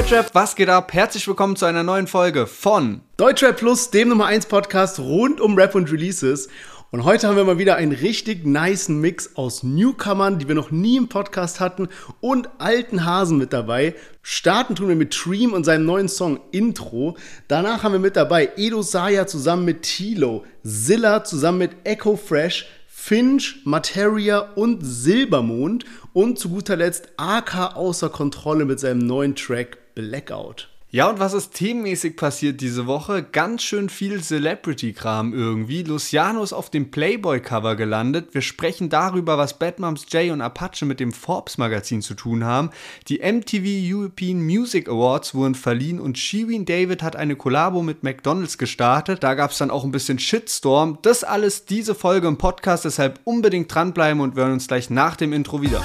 Deutschrap, was geht ab? Herzlich willkommen zu einer neuen Folge von Deutschrap Plus, dem Nummer 1 Podcast rund um Rap und Releases. Und heute haben wir mal wieder einen richtig niceen Mix aus Newcomern, die wir noch nie im Podcast hatten, und alten Hasen mit dabei. Starten tun wir mit Dream und seinem neuen Song Intro. Danach haben wir mit dabei Edo Saya zusammen mit Tilo, Zilla zusammen mit Echo Fresh, Finch, Materia und Silbermond und zu guter Letzt AK außer Kontrolle mit seinem neuen Track Blackout. Ja, und was ist themenmäßig passiert diese Woche? Ganz schön viel Celebrity-Kram irgendwie. Luciano ist auf dem Playboy-Cover gelandet. Wir sprechen darüber, was Batmums Jay und Apache mit dem Forbes-Magazin zu tun haben. Die MTV European Music Awards wurden verliehen und Shirin David hat eine Kollabo mit McDonalds gestartet. Da gab es dann auch ein bisschen Shitstorm. Das alles diese Folge im Podcast, deshalb unbedingt dranbleiben und wir hören uns gleich nach dem Intro wieder.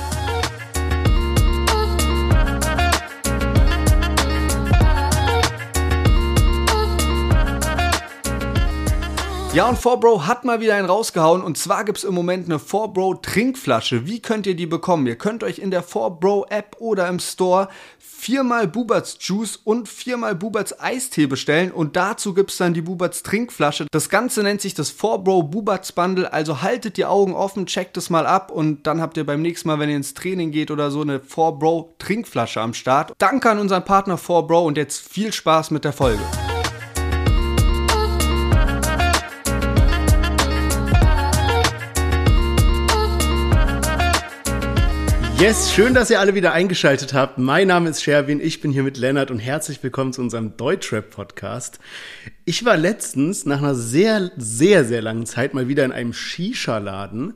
Ja, und 4Bro hat mal wieder einen rausgehauen. Und zwar gibt es im Moment eine 4Bro Trinkflasche. Wie könnt ihr die bekommen? Ihr könnt euch in der 4Bro App oder im Store viermal Buberts Juice und viermal Buberts Eistee bestellen. Und dazu gibt es dann die Buberts Trinkflasche. Das Ganze nennt sich das 4Bro Buberts Bundle. Also haltet die Augen offen, checkt es mal ab. Und dann habt ihr beim nächsten Mal, wenn ihr ins Training geht oder so, eine 4Bro Trinkflasche am Start. Danke an unseren Partner 4Bro und jetzt viel Spaß mit der Folge. Yes, schön, dass ihr alle wieder eingeschaltet habt. Mein Name ist Sherwin, ich bin hier mit Lennart und herzlich willkommen zu unserem Deutschrap-Podcast. Ich war letztens nach einer sehr, sehr, sehr langen Zeit mal wieder in einem Shisha-Laden.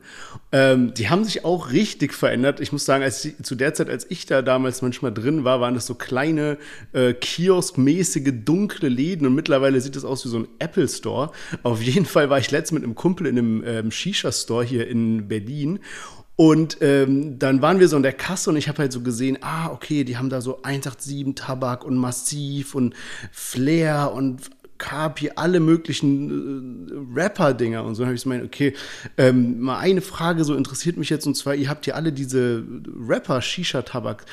Ähm, die haben sich auch richtig verändert. Ich muss sagen, als zu der Zeit, als ich da damals manchmal drin war, waren das so kleine, äh, kioskmäßige, dunkle Läden und mittlerweile sieht es aus wie so ein Apple Store. Auf jeden Fall war ich letztens mit einem Kumpel in einem ähm, Shisha-Store hier in Berlin und ähm, dann waren wir so in der Kasse und ich habe halt so gesehen, ah, okay, die haben da so 187 Tabak und Massiv und Flair und Kapi, alle möglichen äh, Rapper-Dinger und so. Habe ich gemeint, okay, ähm, mal eine Frage so interessiert mich jetzt und zwar, ihr habt ja alle diese Rapper-Shisha-Tabak.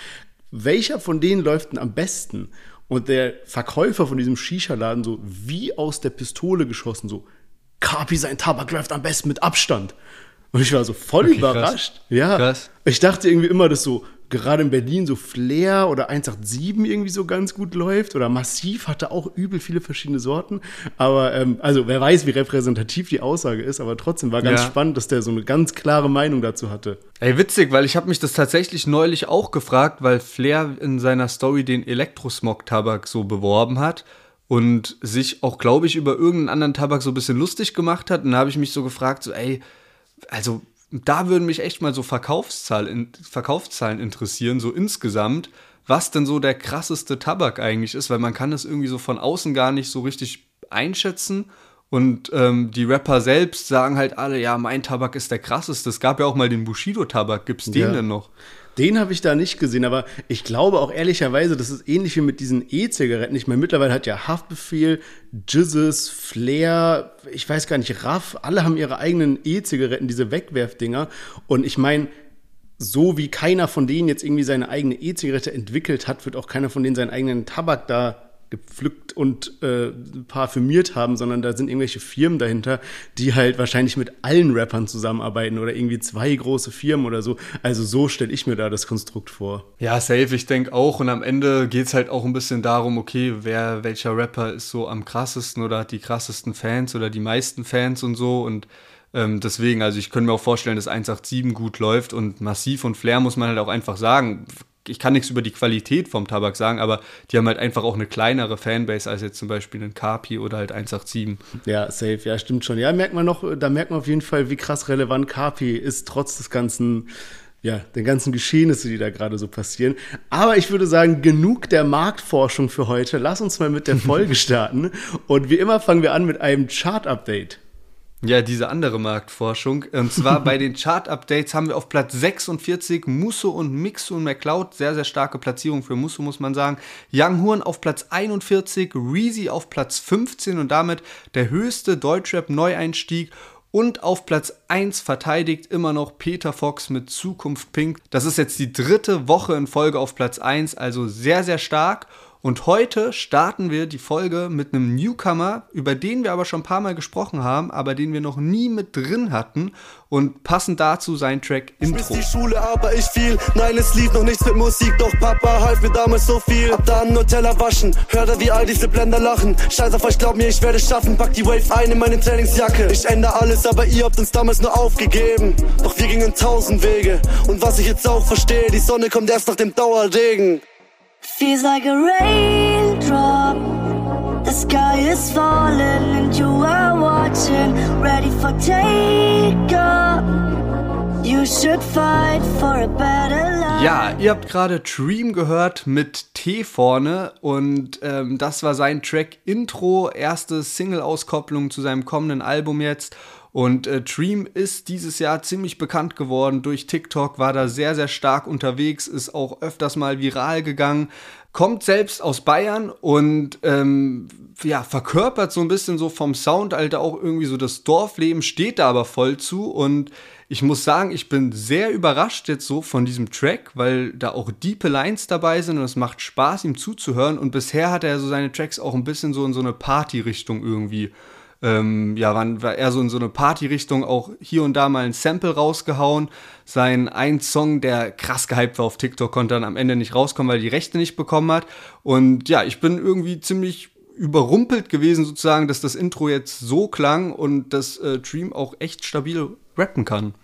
Welcher von denen läuft denn am besten? Und der Verkäufer von diesem Shisha-Laden so wie aus der Pistole geschossen, so, Kapi, sein Tabak läuft am besten mit Abstand. Und ich war so voll okay, überrascht. Krass. Ja. Krass. Ich dachte irgendwie immer, dass so gerade in Berlin so Flair oder 187 irgendwie so ganz gut läuft oder Massiv hatte auch übel viele verschiedene Sorten. Aber ähm, also wer weiß, wie repräsentativ die Aussage ist, aber trotzdem war ganz ja. spannend, dass der so eine ganz klare Meinung dazu hatte. Ey, witzig, weil ich habe mich das tatsächlich neulich auch gefragt, weil Flair in seiner Story den Elektrosmog-Tabak so beworben hat und sich auch, glaube ich, über irgendeinen anderen Tabak so ein bisschen lustig gemacht hat. Und da habe ich mich so gefragt, so, ey, also da würden mich echt mal so Verkaufszahlen, Verkaufszahlen interessieren, so insgesamt, was denn so der krasseste Tabak eigentlich ist, weil man kann das irgendwie so von außen gar nicht so richtig einschätzen. Und ähm, die Rapper selbst sagen halt alle, ja, mein Tabak ist der krasseste. Es gab ja auch mal den Bushido-Tabak. Gibt's den ja. denn noch? Den habe ich da nicht gesehen, aber ich glaube auch ehrlicherweise, das ist ähnlich wie mit diesen E-Zigaretten. Ich meine, mittlerweile hat ja Haftbefehl, Jizzes, Flair, ich weiß gar nicht, Raff, alle haben ihre eigenen E-Zigaretten, diese Wegwerfdinger. Und ich meine, so wie keiner von denen jetzt irgendwie seine eigene E-Zigarette entwickelt hat, wird auch keiner von denen seinen eigenen Tabak da gepflückt und äh, parfümiert haben, sondern da sind irgendwelche Firmen dahinter, die halt wahrscheinlich mit allen Rappern zusammenarbeiten oder irgendwie zwei große Firmen oder so. Also so stelle ich mir da das Konstrukt vor. Ja, safe, ich denke auch. Und am Ende geht es halt auch ein bisschen darum, okay, wer, welcher Rapper ist so am krassesten oder hat die krassesten Fans oder die meisten Fans und so. Und ähm, deswegen, also ich könnte mir auch vorstellen, dass 187 gut läuft und Massiv und Flair muss man halt auch einfach sagen ich kann nichts über die Qualität vom Tabak sagen, aber die haben halt einfach auch eine kleinere Fanbase als jetzt zum Beispiel ein Kapi oder halt 187. Ja, safe, ja, stimmt schon. Ja, merkt man noch, da merkt man auf jeden Fall, wie krass relevant Kapi ist, trotz des ganzen, ja, den ganzen Geschehnisse, die da gerade so passieren. Aber ich würde sagen, genug der Marktforschung für heute. Lass uns mal mit der Folge starten. Und wie immer fangen wir an mit einem Chart-Update. Ja, diese andere Marktforschung. Und zwar bei den Chart-Updates haben wir auf Platz 46 Musso und Mixo und McCloud. Sehr, sehr starke Platzierung für Musso, muss man sagen. Young Horn auf Platz 41, Reezy auf Platz 15 und damit der höchste Deutschrap-Neueinstieg. Und auf Platz 1 verteidigt immer noch Peter Fox mit Zukunft Pink. Das ist jetzt die dritte Woche in Folge auf Platz 1, also sehr, sehr stark. Und heute starten wir die Folge mit einem Newcomer, über den wir aber schon ein paar Mal gesprochen haben, aber den wir noch nie mit drin hatten. Und passend dazu sein Track Intro. Ich die Schule, aber ich viel. Nein, es lief noch nichts mit Musik, doch Papa half mir damals so viel. Ab dann Nutella waschen, hörte wie all diese Blender lachen. Scheiß auf euch, glaub mir, ich werde schaffen. Pack die Wave ein in meine Trainingsjacke. Ich ändere alles, aber ihr habt uns damals nur aufgegeben. Doch wir gingen tausend Wege. Und was ich jetzt auch verstehe, die Sonne kommt erst nach dem Dauerregen. Feels like a raindrop. The sky is falling and you are watching, ready for takeoff. You should fight for a better life. Ja, ihr habt gerade Dream gehört mit T vorne und ähm, das war sein Track Intro, erste Single-Auskopplung zu seinem kommenden Album jetzt. Und äh, Dream ist dieses Jahr ziemlich bekannt geworden durch TikTok, war da sehr, sehr stark unterwegs, ist auch öfters mal viral gegangen, kommt selbst aus Bayern und ähm, ja, verkörpert so ein bisschen so vom Sound, Alter, auch irgendwie so das Dorfleben, steht da aber voll zu und ich muss sagen, ich bin sehr überrascht jetzt so von diesem Track, weil da auch diepe Lines dabei sind und es macht Spaß, ihm zuzuhören. Und bisher hat er so seine Tracks auch ein bisschen so in so eine Party-Richtung irgendwie ähm, ja, war, war eher so in so eine Party-Richtung, auch hier und da mal ein Sample rausgehauen. Sein ein Song, der krass gehypt war auf TikTok, konnte dann am Ende nicht rauskommen, weil die Rechte nicht bekommen hat. Und ja, ich bin irgendwie ziemlich überrumpelt gewesen sozusagen, dass das Intro jetzt so klang und dass äh, Dream auch echt stabil rappen kann.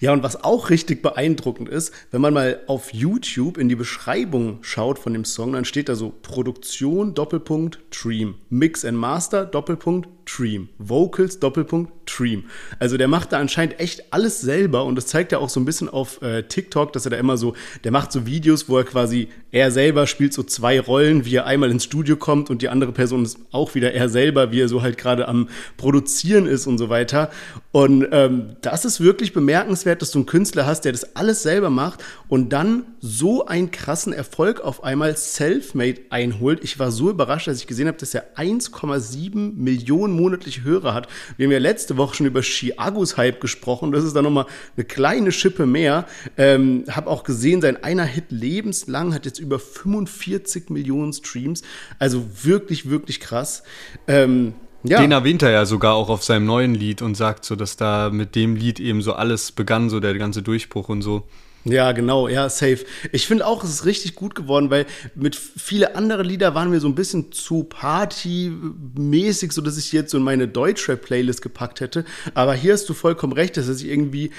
Ja, und was auch richtig beeindruckend ist, wenn man mal auf YouTube in die Beschreibung schaut von dem Song, dann steht da so Produktion Doppelpunkt Dream, Mix and Master Doppelpunkt Dream, Vocals Doppelpunkt Dream. Also der macht da anscheinend echt alles selber und das zeigt ja auch so ein bisschen auf äh, TikTok, dass er da immer so, der macht so Videos, wo er quasi er selber spielt so zwei Rollen, wie er einmal ins Studio kommt und die andere Person ist auch wieder er selber, wie er so halt gerade am Produzieren ist und so weiter. Und ähm, das ist wirklich bemerkenswert, dass du einen Künstler hast, der das alles selber macht und dann so einen krassen Erfolg auf einmal self-made einholt. Ich war so überrascht, als ich gesehen habe, dass er 1,7 Millionen monatliche Hörer hat. Wir haben ja letzte Woche schon über Chiagos Hype gesprochen. Das ist dann nochmal eine kleine Schippe mehr. Ähm, hab auch gesehen, sein einer Hit lebenslang hat jetzt über 45 Millionen Streams. Also wirklich, wirklich krass. Ähm, ja. Den erwähnt er ja sogar auch auf seinem neuen Lied und sagt so, dass da mit dem Lied eben so alles begann, so der ganze Durchbruch und so. Ja, genau, ja, safe. Ich finde auch, es ist richtig gut geworden, weil mit viele andere Lieder waren mir so ein bisschen zu partymäßig, so dass ich jetzt so in meine Deutschrap-Playlist gepackt hätte. Aber hier hast du vollkommen recht, dass sich irgendwie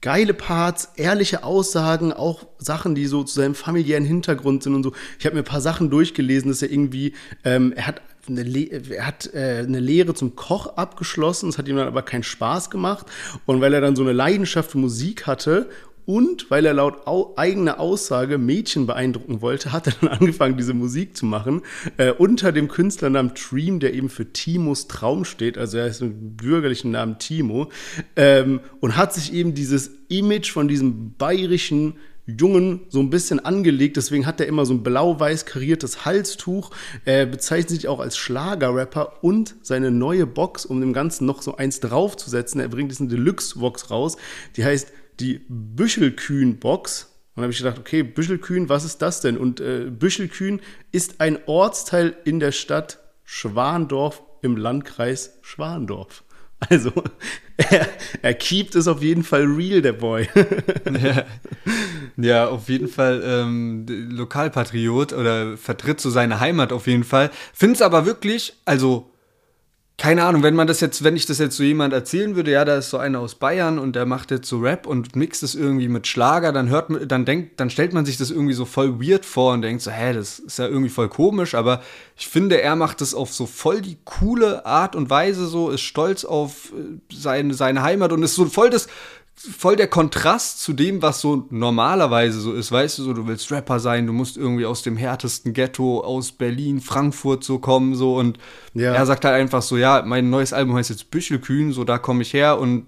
geile Parts, ehrliche Aussagen, auch Sachen, die so zu seinem familiären Hintergrund sind und so. Ich habe mir ein paar Sachen durchgelesen, dass er irgendwie, ähm, er hat eine er hat äh, eine Lehre zum Koch abgeschlossen, es hat ihm dann aber keinen Spaß gemacht. Und weil er dann so eine Leidenschaft für Musik hatte und weil er laut au eigener Aussage Mädchen beeindrucken wollte, hat er dann angefangen, diese Musik zu machen, äh, unter dem Künstlernamen Dream, der eben für Timos Traum steht, also er ist mit bürgerlichen Namen Timo, ähm, und hat sich eben dieses Image von diesem bayerischen Jungen so ein bisschen angelegt, deswegen hat er immer so ein blau-weiß kariertes Halstuch, er bezeichnet sich auch als Schlagerrapper und seine neue Box, um dem Ganzen noch so eins draufzusetzen, er bringt diesen Deluxe-Box raus, die heißt die Büschelkühn-Box. Und habe ich gedacht, okay, Büschelkühn, was ist das denn? Und äh, Büschelkühn ist ein Ortsteil in der Stadt Schwandorf im Landkreis Schwandorf. Also, er, er keept es auf jeden Fall real, der Boy. ja. ja, auf jeden Fall ähm, Lokalpatriot oder vertritt so seine Heimat auf jeden Fall. Find's aber wirklich, also keine Ahnung, wenn man das jetzt, wenn ich das jetzt so jemand erzählen würde, ja, da ist so einer aus Bayern und der macht jetzt so Rap und mixt es irgendwie mit Schlager, dann hört man, dann denkt, dann stellt man sich das irgendwie so voll weird vor und denkt so, hä, das ist ja irgendwie voll komisch, aber ich finde, er macht das auf so voll die coole Art und Weise so, ist stolz auf äh, seine, seine Heimat und ist so voll das, voll der Kontrast zu dem, was so normalerweise so ist. Weißt du, so, du willst Rapper sein, du musst irgendwie aus dem härtesten Ghetto aus Berlin, Frankfurt so kommen, so. Und ja. er sagt halt einfach so, ja, mein neues Album heißt jetzt Büchelkühn, so, da komme ich her und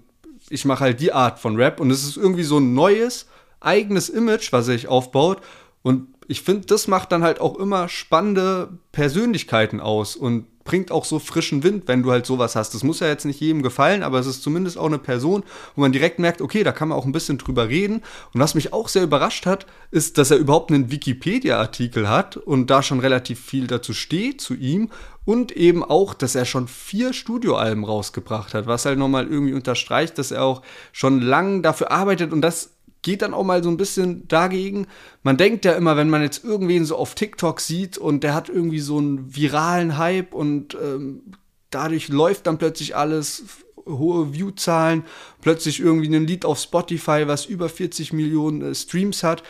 ich mache halt die Art von Rap. Und es ist irgendwie so ein neues, eigenes Image, was er sich aufbaut. Und ich finde, das macht dann halt auch immer spannende Persönlichkeiten aus und bringt auch so frischen Wind, wenn du halt sowas hast. Das muss ja jetzt nicht jedem gefallen, aber es ist zumindest auch eine Person, wo man direkt merkt, okay, da kann man auch ein bisschen drüber reden. Und was mich auch sehr überrascht hat, ist, dass er überhaupt einen Wikipedia-Artikel hat und da schon relativ viel dazu steht, zu ihm. Und eben auch, dass er schon vier Studioalben rausgebracht hat, was halt nochmal irgendwie unterstreicht, dass er auch schon lang dafür arbeitet und das geht dann auch mal so ein bisschen dagegen. Man denkt ja immer, wenn man jetzt irgendwen so auf TikTok sieht und der hat irgendwie so einen viralen Hype und ähm, dadurch läuft dann plötzlich alles, hohe Viewzahlen, plötzlich irgendwie ein Lied auf Spotify, was über 40 Millionen äh, Streams hat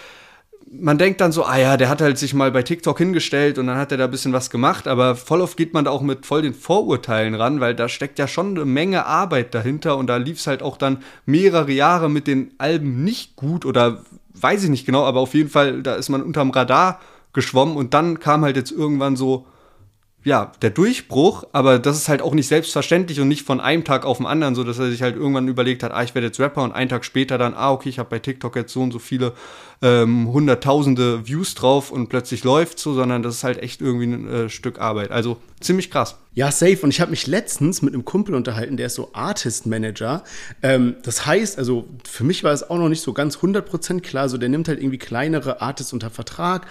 man denkt dann so, ah ja, der hat halt sich mal bei TikTok hingestellt und dann hat er da ein bisschen was gemacht, aber voll oft geht man da auch mit voll den Vorurteilen ran, weil da steckt ja schon eine Menge Arbeit dahinter und da lief es halt auch dann mehrere Jahre mit den Alben nicht gut oder weiß ich nicht genau, aber auf jeden Fall, da ist man unterm Radar geschwommen und dann kam halt jetzt irgendwann so, ja, der Durchbruch, aber das ist halt auch nicht selbstverständlich und nicht von einem Tag auf den anderen, so dass er sich halt irgendwann überlegt hat, ah, ich werde jetzt Rapper und einen Tag später dann, ah, okay, ich habe bei TikTok jetzt so und so viele ähm, hunderttausende Views drauf und plötzlich läuft so, sondern das ist halt echt irgendwie ein äh, Stück Arbeit. Also ziemlich krass. Ja, safe. Und ich habe mich letztens mit einem Kumpel unterhalten, der ist so Artist Manager. Ähm, das heißt, also für mich war es auch noch nicht so ganz 100% klar. So, der nimmt halt irgendwie kleinere Artists unter Vertrag,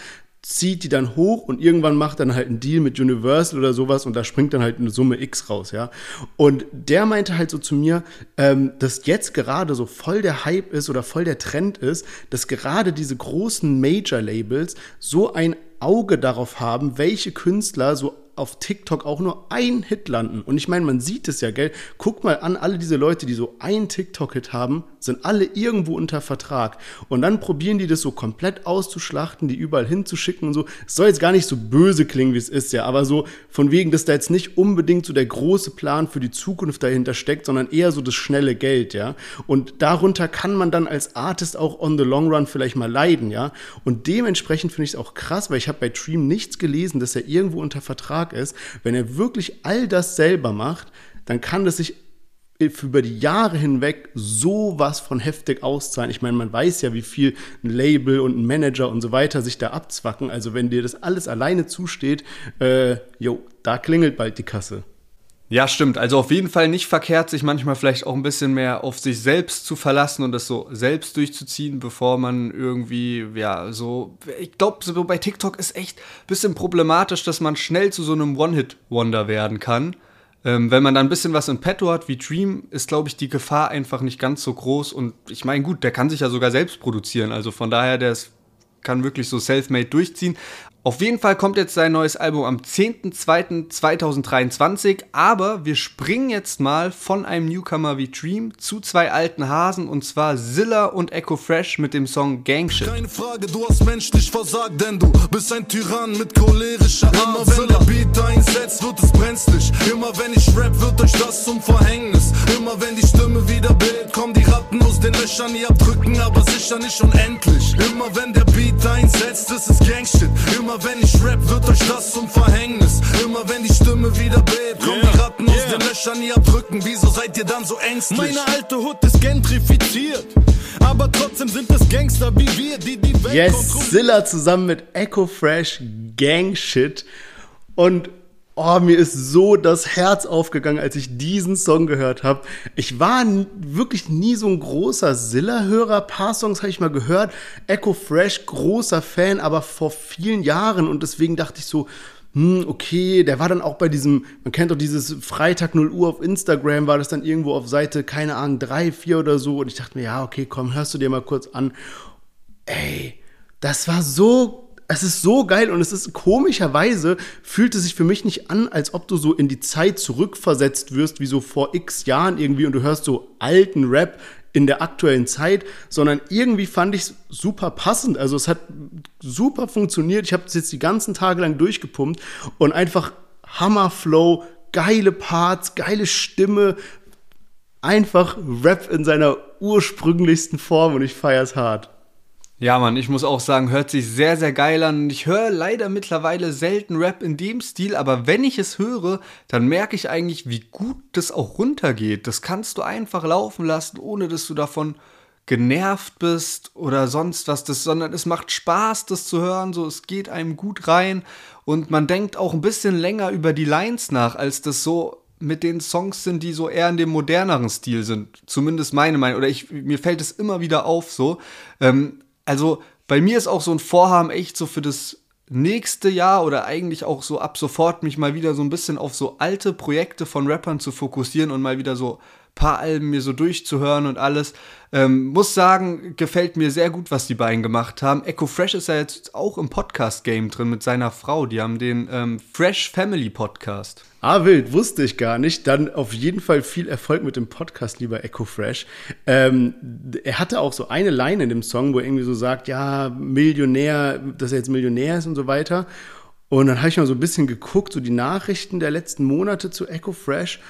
zieht die dann hoch und irgendwann macht dann halt einen Deal mit Universal oder sowas und da springt dann halt eine Summe X raus, ja. Und der meinte halt so zu mir, ähm, dass jetzt gerade so voll der Hype ist oder voll der Trend ist, dass gerade diese großen Major-Labels so ein Auge darauf haben, welche Künstler so auf TikTok auch nur ein Hit landen. Und ich meine, man sieht es ja, gell? Guck mal an, alle diese Leute, die so einen TikTok-Hit haben, sind alle irgendwo unter Vertrag. Und dann probieren die das so komplett auszuschlachten, die überall hinzuschicken und so. Es soll jetzt gar nicht so böse klingen, wie es ist, ja, aber so von wegen, dass da jetzt nicht unbedingt so der große Plan für die Zukunft dahinter steckt, sondern eher so das schnelle Geld, ja. Und darunter kann man dann als Artist auch on the long run vielleicht mal leiden, ja. Und dementsprechend finde ich es auch krass, weil ich habe bei Dream nichts gelesen, dass er irgendwo unter Vertrag stark ist, wenn er wirklich all das selber macht, dann kann das sich über die Jahre hinweg sowas von heftig auszahlen. Ich meine, man weiß ja, wie viel ein Label und ein Manager und so weiter sich da abzwacken. Also wenn dir das alles alleine zusteht, äh, jo, da klingelt bald die Kasse. Ja, stimmt. Also auf jeden Fall nicht verkehrt, sich manchmal vielleicht auch ein bisschen mehr auf sich selbst zu verlassen und das so selbst durchzuziehen, bevor man irgendwie, ja, so. Ich glaube, so bei TikTok ist echt ein bisschen problematisch, dass man schnell zu so einem One-Hit-Wonder werden kann. Ähm, wenn man dann ein bisschen was in petto hat wie Dream, ist, glaube ich, die Gefahr einfach nicht ganz so groß. Und ich meine, gut, der kann sich ja sogar selbst produzieren. Also von daher, der ist kann wirklich so self-made durchziehen. Auf jeden Fall kommt jetzt sein neues Album am 10.02.2023, aber wir springen jetzt mal von einem Newcomer wie Dream zu zwei alten Hasen und zwar Zilla und Echo Fresh mit dem Song Gangshit. Keine Frage, du hast menschlich versagt, denn du bist ein Tyrann mit cholerischer Art. Immer wenn der Beat einsetzt, wird es brenzlig. Immer wenn ich rap, wird euch das zum Verhängnis. Immer wenn die Stimme wieder bildet, kommen die Ratten aus den Löchern, ihr abdrücken, aber sicher nicht unendlich. Immer wenn der Beat einsetzt, ist es Gangshit. Immer Immer wenn ich rap, wird euch das zum Verhängnis. Immer wenn die Stimme wieder bebt, kommen yeah. die Ratten aus yeah. den Löchern, ihr abdrücken. Wieso seid ihr dann so ängstlich? Meine alte Hut ist gentrifiziert. Aber trotzdem sind es Gangster wie wir, die die Welt Yes, Zilla zusammen mit Echo Fresh Gang Shit. Und oh, mir ist so das Herz aufgegangen, als ich diesen Song gehört habe. Ich war wirklich nie so ein großer Silla-Hörer. Paar Songs habe ich mal gehört. Echo Fresh, großer Fan, aber vor vielen Jahren. Und deswegen dachte ich so, hm, okay, der war dann auch bei diesem, man kennt doch dieses Freitag 0 Uhr auf Instagram, war das dann irgendwo auf Seite, keine Ahnung, 3, 4 oder so. Und ich dachte mir, ja, okay, komm, hörst du dir mal kurz an. Ey, das war so es ist so geil und es ist komischerweise fühlt es sich für mich nicht an, als ob du so in die Zeit zurückversetzt wirst, wie so vor x Jahren irgendwie und du hörst so alten Rap in der aktuellen Zeit, sondern irgendwie fand ich es super passend. Also es hat super funktioniert. Ich habe es jetzt die ganzen Tage lang durchgepumpt und einfach Hammerflow, geile Parts, geile Stimme, einfach Rap in seiner ursprünglichsten Form und ich feier's hart. Ja, Mann, ich muss auch sagen, hört sich sehr, sehr geil an. Ich höre leider mittlerweile selten Rap in dem Stil, aber wenn ich es höre, dann merke ich eigentlich, wie gut das auch runtergeht. Das kannst du einfach laufen lassen, ohne dass du davon genervt bist oder sonst was, das, sondern es macht Spaß, das zu hören, so es geht einem gut rein und man denkt auch ein bisschen länger über die Lines nach, als das so mit den Songs sind, die so eher in dem moderneren Stil sind. Zumindest meine Meinung. Oder ich, mir fällt es immer wieder auf so. Ähm, also bei mir ist auch so ein Vorhaben echt so für das nächste Jahr oder eigentlich auch so ab sofort mich mal wieder so ein bisschen auf so alte Projekte von Rappern zu fokussieren und mal wieder so paar Alben mir so durchzuhören und alles. Ähm, muss sagen, gefällt mir sehr gut, was die beiden gemacht haben. Echo Fresh ist ja jetzt auch im Podcast-Game drin mit seiner Frau. Die haben den ähm, Fresh Family Podcast. Ah, wild, wusste ich gar nicht. Dann auf jeden Fall viel Erfolg mit dem Podcast, lieber Echo Fresh. Ähm, er hatte auch so eine Line in dem Song, wo er irgendwie so sagt, ja, Millionär, dass er jetzt Millionär ist und so weiter. Und dann habe ich mal so ein bisschen geguckt, so die Nachrichten der letzten Monate zu Echo Fresh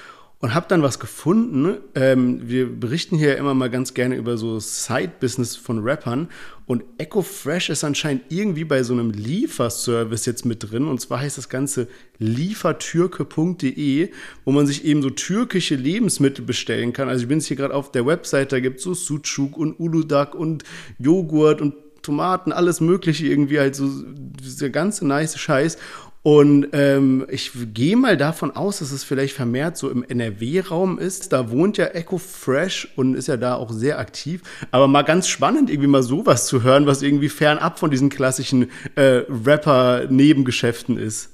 und habe dann was gefunden. Ähm, wir berichten hier immer mal ganz gerne über so Side-Business von Rappern und Echo Fresh ist anscheinend irgendwie bei so einem Lieferservice jetzt mit drin und zwar heißt das Ganze liefertürke.de, wo man sich eben so türkische Lebensmittel bestellen kann. Also ich bin jetzt hier gerade auf der Website, da gibt es so Sucuk und Uludak und Joghurt und Tomaten, alles mögliche irgendwie, halt so dieser ganze nice Scheiß. Und ähm, ich gehe mal davon aus, dass es vielleicht vermehrt so im NRW-Raum ist. Da wohnt ja Echo Fresh und ist ja da auch sehr aktiv. Aber mal ganz spannend, irgendwie mal sowas zu hören, was irgendwie fernab von diesen klassischen äh, Rapper-Nebengeschäften ist.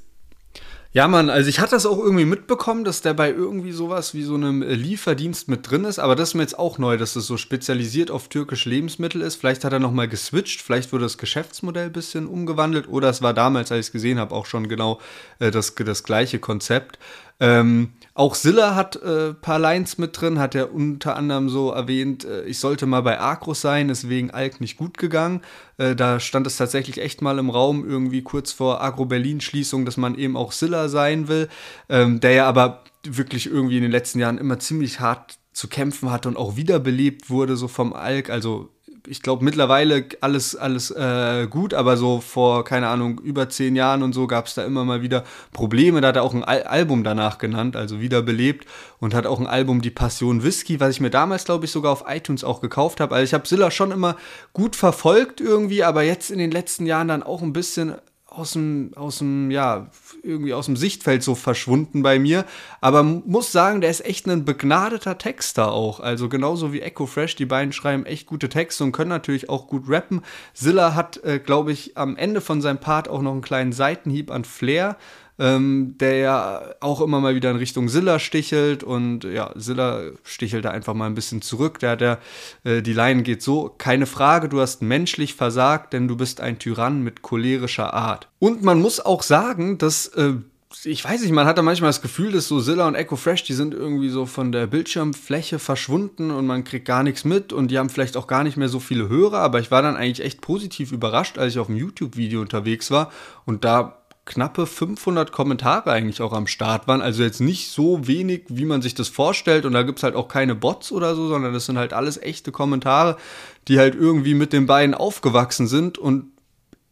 Ja, Mann, also ich hatte das auch irgendwie mitbekommen, dass der bei irgendwie sowas wie so einem äh, Lieferdienst mit drin ist, aber das ist mir jetzt auch neu, dass es so spezialisiert auf türkische Lebensmittel ist. Vielleicht hat er nochmal geswitcht, vielleicht wurde das Geschäftsmodell ein bisschen umgewandelt oder es war damals, als ich es gesehen habe, auch schon genau äh, das, das gleiche Konzept. Ähm, auch Silla hat äh, paar Lines mit drin, hat er unter anderem so erwähnt, äh, ich sollte mal bei Agros sein, ist wegen Alk nicht gut gegangen. Äh, da stand es tatsächlich echt mal im Raum, irgendwie kurz vor Agro-Berlin-Schließung, dass man eben auch Silla sein will, ähm, der ja aber wirklich irgendwie in den letzten Jahren immer ziemlich hart zu kämpfen hatte und auch wiederbelebt wurde, so vom Alk. Also ich glaube, mittlerweile alles, alles äh, gut, aber so vor, keine Ahnung, über zehn Jahren und so gab es da immer mal wieder Probleme. Da hat er auch ein Al Album danach genannt, also wiederbelebt und hat auch ein Album Die Passion Whisky, was ich mir damals, glaube ich, sogar auf iTunes auch gekauft habe. Also ich habe Silla schon immer gut verfolgt irgendwie, aber jetzt in den letzten Jahren dann auch ein bisschen aus dem, aus dem, ja, irgendwie aus dem Sichtfeld so verschwunden bei mir. Aber muss sagen, der ist echt ein begnadeter Texter auch. Also genauso wie Echo Fresh, die beiden schreiben echt gute Texte und können natürlich auch gut rappen. Zilla hat, äh, glaube ich, am Ende von seinem Part auch noch einen kleinen Seitenhieb an Flair ähm, der ja auch immer mal wieder in Richtung Silla stichelt und ja, Silla stichelt da einfach mal ein bisschen zurück. Der, der, äh, die Line geht so: Keine Frage, du hast menschlich versagt, denn du bist ein Tyrann mit cholerischer Art. Und man muss auch sagen, dass. Äh, ich weiß nicht, man hat da manchmal das Gefühl, dass so Zilla und Echo Fresh, die sind irgendwie so von der Bildschirmfläche verschwunden und man kriegt gar nichts mit und die haben vielleicht auch gar nicht mehr so viele Hörer, aber ich war dann eigentlich echt positiv überrascht, als ich auf dem YouTube-Video unterwegs war und da knappe 500 Kommentare eigentlich auch am Start waren. Also jetzt nicht so wenig, wie man sich das vorstellt. Und da gibt es halt auch keine Bots oder so, sondern das sind halt alles echte Kommentare, die halt irgendwie mit den beiden aufgewachsen sind. Und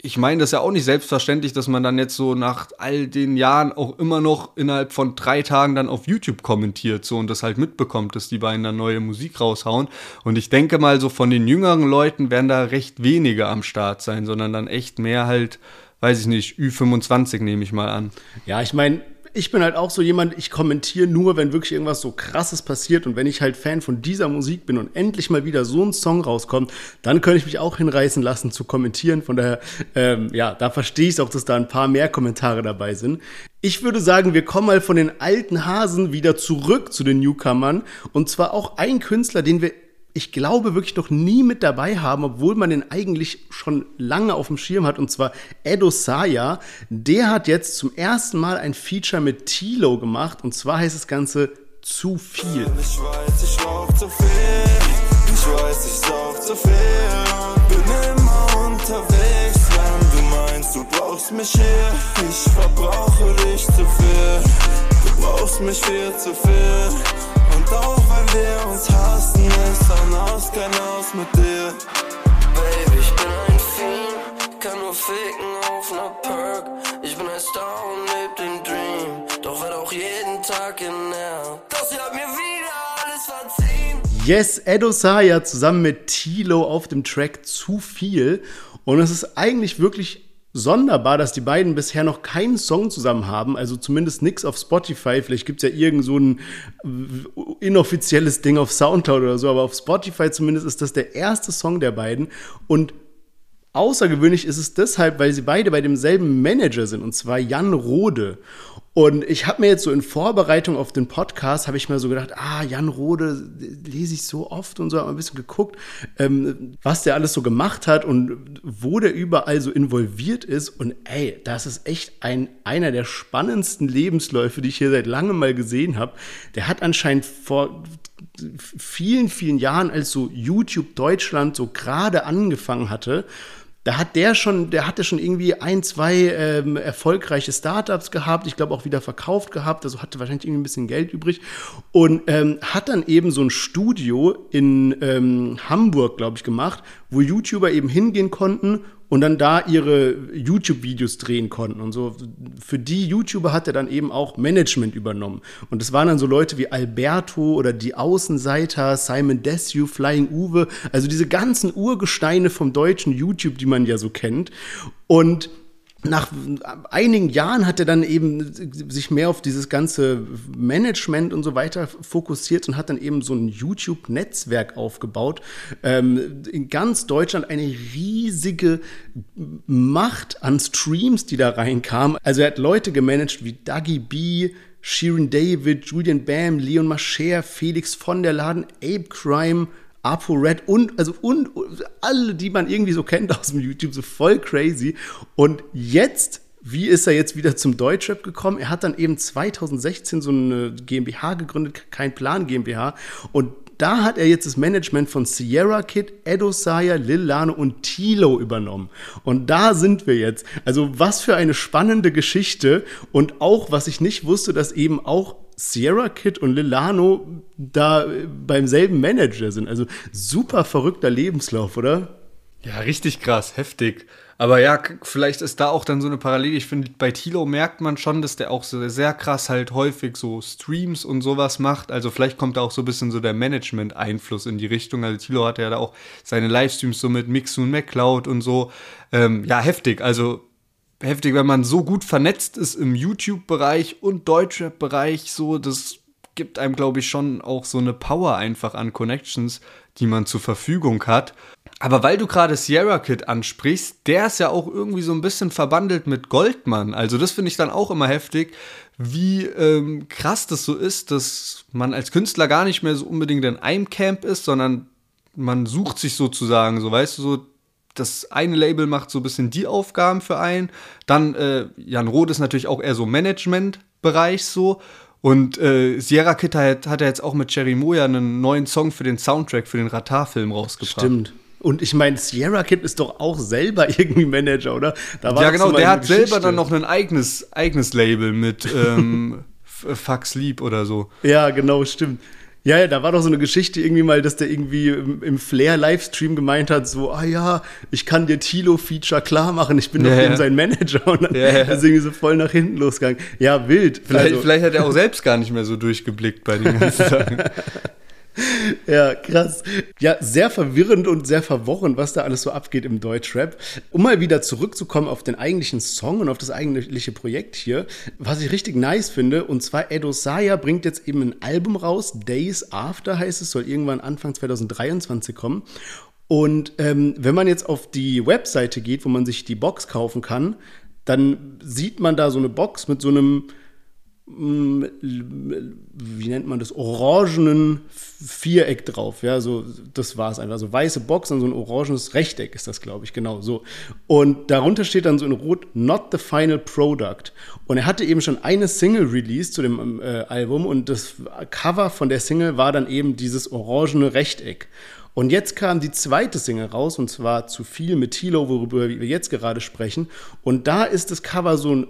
ich meine, das ist ja auch nicht selbstverständlich, dass man dann jetzt so nach all den Jahren auch immer noch innerhalb von drei Tagen dann auf YouTube kommentiert so und das halt mitbekommt, dass die beiden dann neue Musik raushauen. Und ich denke mal, so von den jüngeren Leuten werden da recht wenige am Start sein, sondern dann echt mehr halt weiß ich nicht, Ü25 nehme ich mal an. Ja, ich meine, ich bin halt auch so jemand, ich kommentiere nur, wenn wirklich irgendwas so krasses passiert und wenn ich halt Fan von dieser Musik bin und endlich mal wieder so ein Song rauskommt, dann könnte ich mich auch hinreißen lassen zu kommentieren. Von daher, ähm, ja, da verstehe ich auch, dass da ein paar mehr Kommentare dabei sind. Ich würde sagen, wir kommen mal von den alten Hasen wieder zurück zu den Newcomern und zwar auch ein Künstler, den wir ich glaube, wirklich noch nie mit dabei haben, obwohl man den eigentlich schon lange auf dem Schirm hat, und zwar Edo Saya. Der hat jetzt zum ersten Mal ein Feature mit Tilo gemacht, und zwar heißt das Ganze Zu viel. Ich weiß, ich rauch zu viel, ich weiß, ich sauf zu viel, bin immer unterwegs, wenn du meinst, du brauchst mich hier, ich verbrauche dich zu viel, du brauchst mich viel zu viel. Auch wenn wir uns hassen, ist ein Aus kein Aus mit dir. Baby, ich bin ein Fiend, kann nur ficken auf ner Perk. Ich bin ein Star und leb den Dream, doch werd auch jeden Tag genervt. Doch sie hat mir wieder alles verziehen. Yes, Edo Saya zusammen mit Tilo auf dem Track Zu viel. Und es ist eigentlich wirklich sonderbar, dass die beiden bisher noch keinen Song zusammen haben, also zumindest nix auf Spotify. Vielleicht gibt's ja irgend so ein inoffizielles Ding auf Soundcloud oder so, aber auf Spotify zumindest ist das der erste Song der beiden. Und außergewöhnlich ist es deshalb, weil sie beide bei demselben Manager sind, und zwar Jan Rode. Und ich habe mir jetzt so in Vorbereitung auf den Podcast, habe ich mir so gedacht, ah, Jan Rode lese ich so oft und so, habe ein bisschen geguckt, ähm, was der alles so gemacht hat und wo der überall so involviert ist. Und ey, das ist echt ein, einer der spannendsten Lebensläufe, die ich hier seit langem mal gesehen habe. Der hat anscheinend vor vielen, vielen Jahren, als so YouTube Deutschland so gerade angefangen hatte, da hat der schon, der hatte schon irgendwie ein, zwei ähm, erfolgreiche Startups gehabt, ich glaube auch wieder verkauft gehabt, also hatte wahrscheinlich irgendwie ein bisschen Geld übrig und ähm, hat dann eben so ein Studio in ähm, Hamburg, glaube ich, gemacht, wo YouTuber eben hingehen konnten und dann da ihre YouTube-Videos drehen konnten. Und so für die YouTuber hat er dann eben auch Management übernommen. Und das waren dann so Leute wie Alberto oder die Außenseiter, Simon Desue, Flying Uwe, also diese ganzen Urgesteine vom deutschen YouTube, die man ja so kennt. Und nach einigen Jahren hat er dann eben sich mehr auf dieses ganze Management und so weiter fokussiert und hat dann eben so ein YouTube-Netzwerk aufgebaut. Ähm, in ganz Deutschland eine riesige Macht an Streams, die da reinkamen. Also er hat Leute gemanagt wie Dougie B., Sheeran David, Julian Bam, Leon Mascher, Felix von der Laden, Ape Crime, Apo Red und, also, und, alle, die man irgendwie so kennt aus dem YouTube, so voll crazy. Und jetzt, wie ist er jetzt wieder zum Deutschrap gekommen? Er hat dann eben 2016 so eine GmbH gegründet, kein Plan GmbH. Und da hat er jetzt das Management von Sierra Kid, Edo Saya, Lil Lano und Tilo übernommen. Und da sind wir jetzt. Also was für eine spannende Geschichte und auch, was ich nicht wusste, dass eben auch Sierra Kid und Lilano da beim selben Manager sind. Also super verrückter Lebenslauf, oder? Ja, richtig krass, heftig. Aber ja, vielleicht ist da auch dann so eine Parallele. Ich finde, bei Tilo merkt man schon, dass der auch so sehr krass halt häufig so Streams und sowas macht. Also vielleicht kommt da auch so ein bisschen so der Management-Einfluss in die Richtung. Also Tilo hat ja da auch seine Livestreams so mit Mix und MacLeod und so. Ähm, ja, heftig. Also heftig, wenn man so gut vernetzt ist im YouTube-Bereich und Deutschrap-Bereich, so, das gibt einem, glaube ich, schon auch so eine Power einfach an Connections, die man zur Verfügung hat. Aber weil du gerade Sierra Kid ansprichst, der ist ja auch irgendwie so ein bisschen verbandelt mit Goldmann. Also das finde ich dann auch immer heftig, wie ähm, krass das so ist, dass man als Künstler gar nicht mehr so unbedingt in einem Camp ist, sondern man sucht sich sozusagen, so weißt du, so das eine Label macht so ein bisschen die Aufgaben für einen. Dann äh, Jan Roth ist natürlich auch eher so Management-Bereich so. Und äh, Sierra Kid hat, hat ja jetzt auch mit Cherry Moya einen neuen Song für den Soundtrack für den Ratar-Film rausgebracht. Stimmt. Und ich meine, Sierra Kid ist doch auch selber irgendwie Manager, oder? ja, genau, der hat Geschichte. selber dann noch ein eigenes, eigenes Label mit ähm, Fuck Sleep oder so. Ja, genau, stimmt. Ja, ja, da war doch so eine Geschichte irgendwie mal, dass der irgendwie im, im Flair-Livestream gemeint hat, so, ah ja, ich kann dir Tilo-Feature klar machen, ich bin ja, doch eben ja. sein Manager. Und dann ja, ja. ist irgendwie so voll nach hinten losgegangen. Ja, wild. Vielleicht, also, vielleicht hat er auch selbst gar nicht mehr so durchgeblickt bei den ganzen Sachen. Ja, krass. Ja, sehr verwirrend und sehr verworren, was da alles so abgeht im Deutschrap. Um mal wieder zurückzukommen auf den eigentlichen Song und auf das eigentliche Projekt hier, was ich richtig nice finde, und zwar Edo Saya bringt jetzt eben ein Album raus, Days After heißt es, soll irgendwann Anfang 2023 kommen. Und ähm, wenn man jetzt auf die Webseite geht, wo man sich die Box kaufen kann, dann sieht man da so eine Box mit so einem wie nennt man das, orangenen Viereck drauf. Ja, so, das war es einfach. So weiße Box und so ein orangenes Rechteck ist das, glaube ich, genau so. Und darunter steht dann so in Rot, not the final product. Und er hatte eben schon eine Single released zu dem äh, Album und das Cover von der Single war dann eben dieses orangene Rechteck. Und jetzt kam die zweite Single raus, und zwar zu viel mit Tilo, worüber wir jetzt gerade sprechen. Und da ist das Cover so ein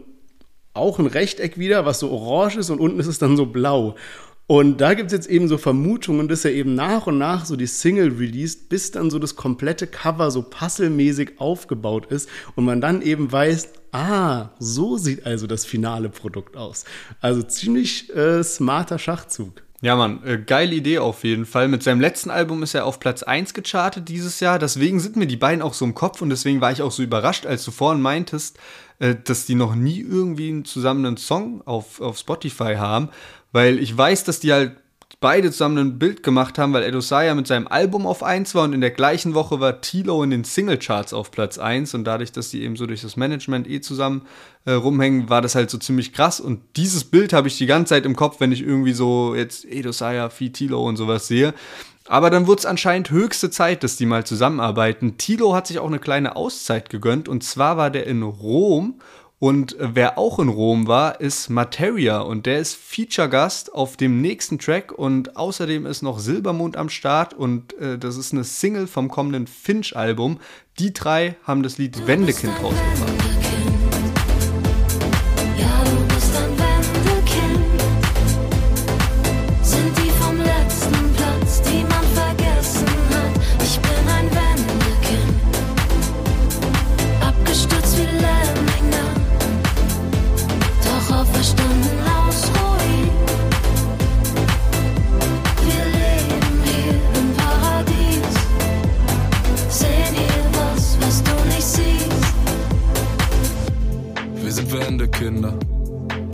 auch ein Rechteck wieder, was so orange ist und unten ist es dann so blau. Und da gibt es jetzt eben so Vermutungen, dass er eben nach und nach so die Single released, bis dann so das komplette Cover so puzzlemäßig aufgebaut ist und man dann eben weiß, ah, so sieht also das finale Produkt aus. Also ziemlich äh, smarter Schachzug. Ja, Mann, äh, geile Idee auf jeden Fall. Mit seinem letzten Album ist er auf Platz 1 gechartet dieses Jahr. Deswegen sind mir die beiden auch so im Kopf und deswegen war ich auch so überrascht, als du vorhin meintest, äh, dass die noch nie irgendwie zusammen einen Song auf, auf Spotify haben. Weil ich weiß, dass die halt beide zusammen ein Bild gemacht haben, weil Edosaya mit seinem Album auf 1 war und in der gleichen Woche war Tilo in den Singlecharts auf Platz 1 und dadurch, dass die eben so durch das Management eh zusammen äh, rumhängen, war das halt so ziemlich krass und dieses Bild habe ich die ganze Zeit im Kopf, wenn ich irgendwie so jetzt Edosaya, Fi Tilo und sowas sehe. Aber dann wurde es anscheinend höchste Zeit, dass die mal zusammenarbeiten. Tilo hat sich auch eine kleine Auszeit gegönnt und zwar war der in Rom und wer auch in Rom war, ist Materia und der ist Feature-Gast auf dem nächsten Track und außerdem ist noch Silbermond am Start und äh, das ist eine Single vom kommenden Finch-Album. Die drei haben das Lied Wendekind rausgebracht.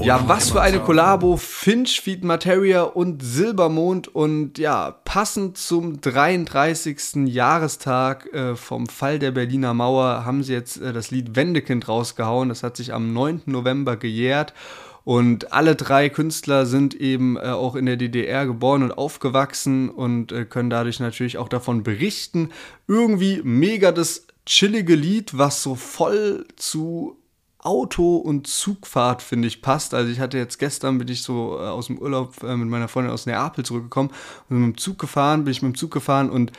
Ja, was für eine Kollabo. Finch, Feed Materia und Silbermond. Und ja, passend zum 33. Jahrestag äh, vom Fall der Berliner Mauer haben sie jetzt äh, das Lied Wendekind rausgehauen. Das hat sich am 9. November gejährt. Und alle drei Künstler sind eben äh, auch in der DDR geboren und aufgewachsen und äh, können dadurch natürlich auch davon berichten. Irgendwie mega das chillige Lied, was so voll zu Auto- und Zugfahrt, finde ich, passt. Also ich hatte jetzt gestern, bin ich so äh, aus dem Urlaub äh, mit meiner Freundin aus Neapel zurückgekommen und mit dem Zug gefahren, bin ich mit dem Zug gefahren und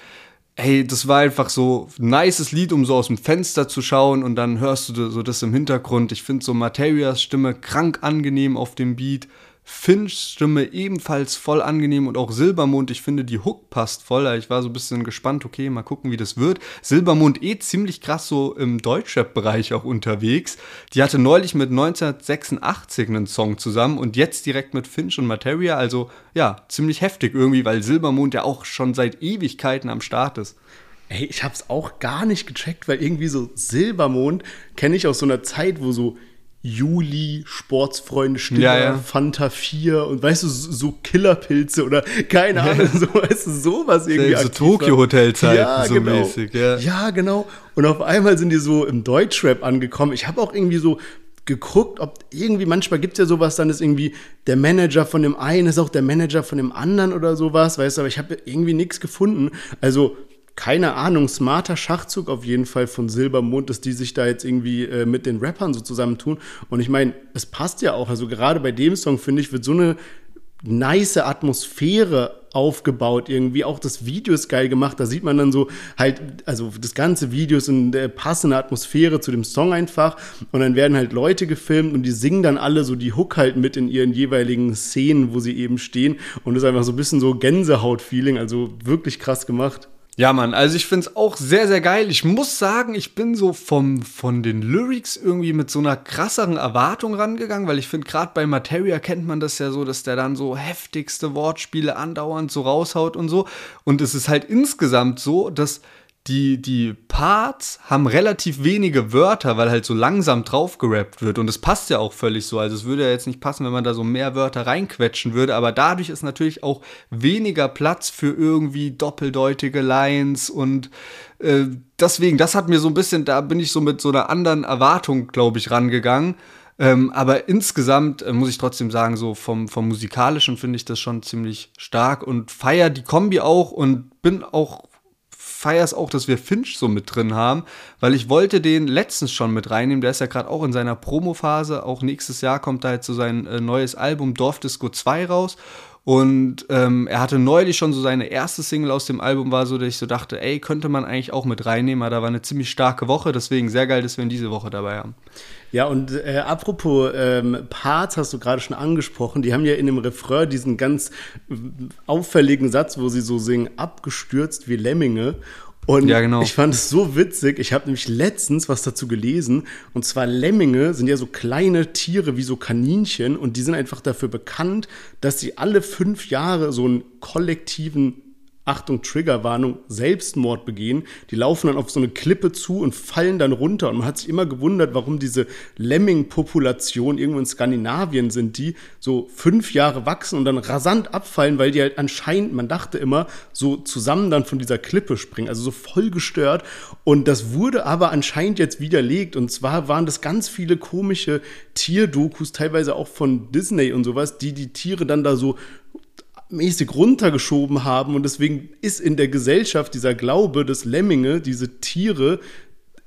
hey, das war einfach so ein nices Lied, um so aus dem Fenster zu schauen und dann hörst du so das im Hintergrund. Ich finde so Materias Stimme krank angenehm auf dem Beat. Finchs Stimme ebenfalls voll angenehm und auch Silbermond, ich finde, die Hook passt voll. Ich war so ein bisschen gespannt, okay, mal gucken, wie das wird. Silbermond eh ziemlich krass so im Deutschrap-Bereich auch unterwegs. Die hatte neulich mit 1986 einen Song zusammen und jetzt direkt mit Finch und Materia. Also ja, ziemlich heftig irgendwie, weil Silbermond ja auch schon seit Ewigkeiten am Start ist. Ey, ich hab's auch gar nicht gecheckt, weil irgendwie so Silbermond kenne ich aus so einer Zeit, wo so Juli, Sportsfreunde, Stiller, ja, ja. Fanta 4 und weißt du, so Killerpilze oder keine Ahnung, so, weißt du, sowas irgendwie. So Tokyo-Hotelzeiten, ja, so genau. mäßig, ja. Ja, genau. Und auf einmal sind die so im Deutschrap angekommen. Ich habe auch irgendwie so geguckt, ob irgendwie, manchmal gibt es ja sowas, dann ist irgendwie der Manager von dem einen, ist auch der Manager von dem anderen oder sowas, weißt du, aber ich habe irgendwie nichts gefunden. Also keine Ahnung, smarter Schachzug auf jeden Fall von Silbermond, dass die sich da jetzt irgendwie äh, mit den Rappern so zusammentun. Und ich meine, es passt ja auch. Also gerade bei dem Song, finde ich, wird so eine nice Atmosphäre aufgebaut irgendwie. Auch das Video ist geil gemacht. Da sieht man dann so halt, also das ganze Video ist in der passenden Atmosphäre zu dem Song einfach. Und dann werden halt Leute gefilmt und die singen dann alle so die Hook halt mit in ihren jeweiligen Szenen, wo sie eben stehen. Und das ist einfach so ein bisschen so Gänsehaut-Feeling. Also wirklich krass gemacht. Ja, Mann, also ich finde es auch sehr, sehr geil. Ich muss sagen, ich bin so vom, von den Lyrics irgendwie mit so einer krasseren Erwartung rangegangen, weil ich finde, gerade bei Materia kennt man das ja so, dass der dann so heftigste Wortspiele andauernd so raushaut und so. Und es ist halt insgesamt so, dass die, die Parts haben relativ wenige Wörter, weil halt so langsam drauf gerappt wird. Und es passt ja auch völlig so. Also es würde ja jetzt nicht passen, wenn man da so mehr Wörter reinquetschen würde. Aber dadurch ist natürlich auch weniger Platz für irgendwie doppeldeutige Lines. Und äh, deswegen, das hat mir so ein bisschen, da bin ich so mit so einer anderen Erwartung, glaube ich, rangegangen. Ähm, aber insgesamt äh, muss ich trotzdem sagen, so vom, vom musikalischen finde ich das schon ziemlich stark und feier die Kombi auch und bin auch feiere es auch, dass wir Finch so mit drin haben, weil ich wollte den letztens schon mit reinnehmen. Der ist ja gerade auch in seiner Promophase. Auch nächstes Jahr kommt da jetzt so sein äh, neues Album Dorfdisco 2 raus. Und ähm, er hatte neulich schon so seine erste Single aus dem Album, war so, dass ich so dachte, ey, könnte man eigentlich auch mit reinnehmen, aber da war eine ziemlich starke Woche, deswegen sehr geil, dass wir ihn diese Woche dabei haben. Ja, und äh, apropos ähm, Parts hast du gerade schon angesprochen, die haben ja in dem Refrain diesen ganz auffälligen Satz, wo sie so singen, abgestürzt wie Lemminge. Und Ja, genau. ich fand es so witzig. Ich habe nämlich letztens was dazu gelesen. Und zwar Lemminge sind ja so kleine Tiere wie so Kaninchen. Und die sind einfach dafür bekannt, dass sie alle fünf Jahre so einen kollektiven Achtung, Triggerwarnung, Selbstmord begehen. Die laufen dann auf so eine Klippe zu und fallen dann runter. Und man hat sich immer gewundert, warum diese Lemming-Population irgendwo in Skandinavien sind, die so fünf Jahre wachsen und dann rasant abfallen, weil die halt anscheinend, man dachte immer, so zusammen dann von dieser Klippe springen. Also so voll gestört. Und das wurde aber anscheinend jetzt widerlegt. Und zwar waren das ganz viele komische Tierdokus, teilweise auch von Disney und sowas, die die Tiere dann da so mäßig runtergeschoben haben und deswegen ist in der Gesellschaft dieser Glaube, dass Lemminge, diese Tiere,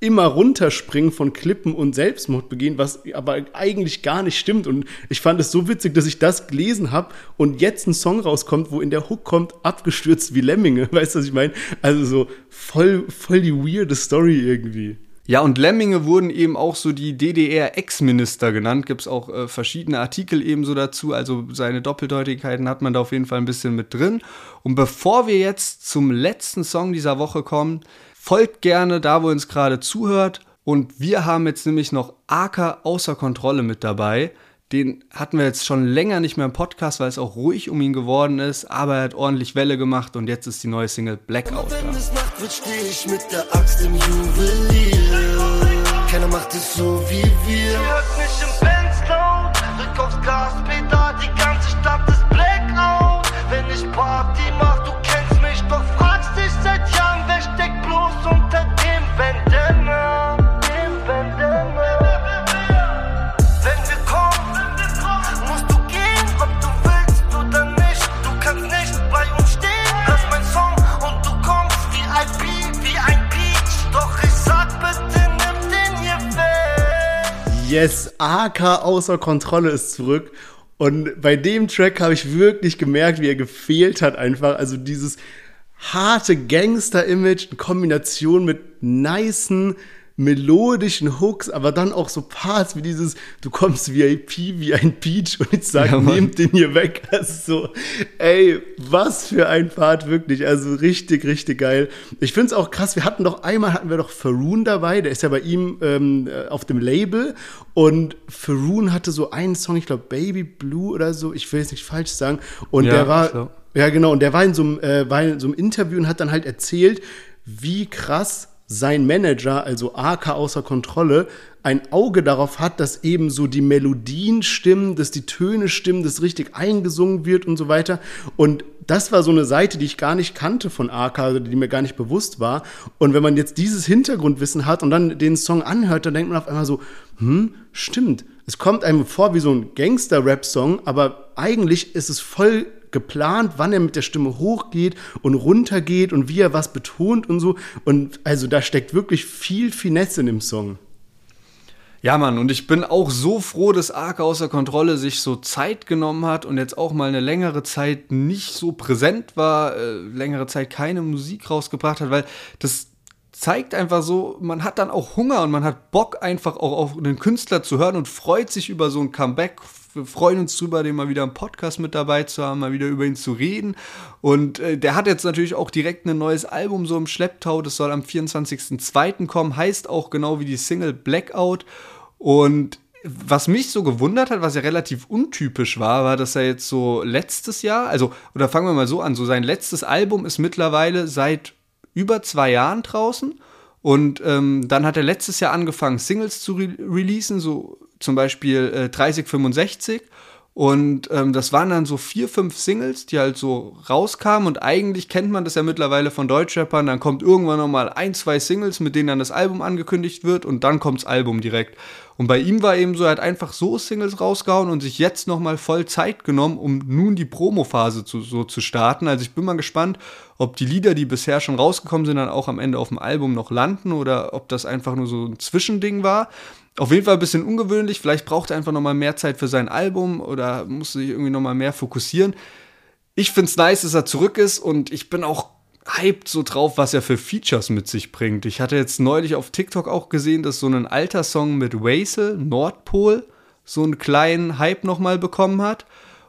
immer runterspringen von Klippen und Selbstmord begehen, was aber eigentlich gar nicht stimmt. Und ich fand es so witzig, dass ich das gelesen habe und jetzt ein Song rauskommt, wo in der Hook kommt, abgestürzt wie Lemminge. Weißt du, was ich meine? Also so voll, voll die weirde Story irgendwie. Ja, und Lemminge wurden eben auch so die DDR-Ex-Minister genannt. Gibt es auch äh, verschiedene Artikel ebenso dazu. Also seine Doppeldeutigkeiten hat man da auf jeden Fall ein bisschen mit drin. Und bevor wir jetzt zum letzten Song dieser Woche kommen, folgt gerne da, wo uns gerade zuhört. Und wir haben jetzt nämlich noch AK außer Kontrolle mit dabei. Den hatten wir jetzt schon länger nicht mehr im Podcast, weil es auch ruhig um ihn geworden ist. Aber er hat ordentlich Welle gemacht und jetzt ist die neue Single Blackout da. Nacht wird, steh ich mit der Axt im Juwelier. Keiner macht es so wie wir. Sie hört mich im Yes, AK außer Kontrolle ist zurück. Und bei dem Track habe ich wirklich gemerkt, wie er gefehlt hat einfach. Also dieses harte Gangster-Image in Kombination mit nicen, melodischen Hooks, aber dann auch so Parts wie dieses, du kommst VIP wie ein Peach und ich sag, Ja, nehmt den hier weg. Also so, ey, was für ein Part wirklich. Also richtig, richtig geil. Ich finde es auch krass, wir hatten doch einmal, hatten wir doch Faroon dabei, der ist ja bei ihm ähm, äh, auf dem Label und Faroon hatte so einen Song, ich glaube Baby Blue oder so, ich will jetzt nicht falsch sagen und Ja, der war, so. ja, genau. Und der war in so einem, äh, war in so einem Interview und hat dann halt erzählt, wie krass sein Manager, also AK außer Kontrolle, ein Auge darauf hat, dass eben so die Melodien stimmen, dass die Töne stimmen, dass richtig eingesungen wird und so weiter. Und das war so eine Seite, die ich gar nicht kannte von AK, also die mir gar nicht bewusst war. Und wenn man jetzt dieses Hintergrundwissen hat und dann den Song anhört, dann denkt man auf einmal so, hm, stimmt. Es kommt einem vor wie so ein Gangster-Rap-Song, aber eigentlich ist es voll geplant, wann er mit der Stimme hochgeht und runtergeht und wie er was betont und so. Und also da steckt wirklich viel Finesse in dem Song. Ja, Mann, und ich bin auch so froh, dass Ark außer Kontrolle sich so Zeit genommen hat und jetzt auch mal eine längere Zeit nicht so präsent war, äh, längere Zeit keine Musik rausgebracht hat, weil das zeigt einfach so, man hat dann auch Hunger und man hat Bock einfach auch auf einen Künstler zu hören und freut sich über so ein Comeback. Wir freuen uns drüber, den mal wieder im Podcast mit dabei zu haben, mal wieder über ihn zu reden. Und äh, der hat jetzt natürlich auch direkt ein neues Album so im Schlepptau. Das soll am 24.02. kommen, heißt auch genau wie die Single Blackout. Und was mich so gewundert hat, was ja relativ untypisch war, war, dass er jetzt so letztes Jahr, also, oder fangen wir mal so an, so sein letztes Album ist mittlerweile seit über zwei Jahren draußen. Und ähm, dann hat er letztes Jahr angefangen, Singles zu re releasen, so zum Beispiel äh, 3065. Und ähm, das waren dann so vier, fünf Singles, die halt so rauskamen. Und eigentlich kennt man das ja mittlerweile von Deutschrappern. Dann kommt irgendwann noch mal ein, zwei Singles, mit denen dann das Album angekündigt wird. Und dann kommt's Album direkt. Und bei ihm war eben so, er hat einfach so Singles rausgehauen und sich jetzt noch mal voll Zeit genommen, um nun die Promophase zu, so zu starten. Also ich bin mal gespannt, ob die Lieder, die bisher schon rausgekommen sind, dann auch am Ende auf dem Album noch landen oder ob das einfach nur so ein Zwischending war. Auf jeden Fall ein bisschen ungewöhnlich. Vielleicht braucht er einfach noch mal mehr Zeit für sein Album oder muss sich irgendwie noch mal mehr fokussieren. Ich finde es nice, dass er zurück ist und ich bin auch hyped so drauf, was er für Features mit sich bringt. Ich hatte jetzt neulich auf TikTok auch gesehen, dass so ein alter Song mit Wasel, Nordpol, so einen kleinen Hype noch mal bekommen hat.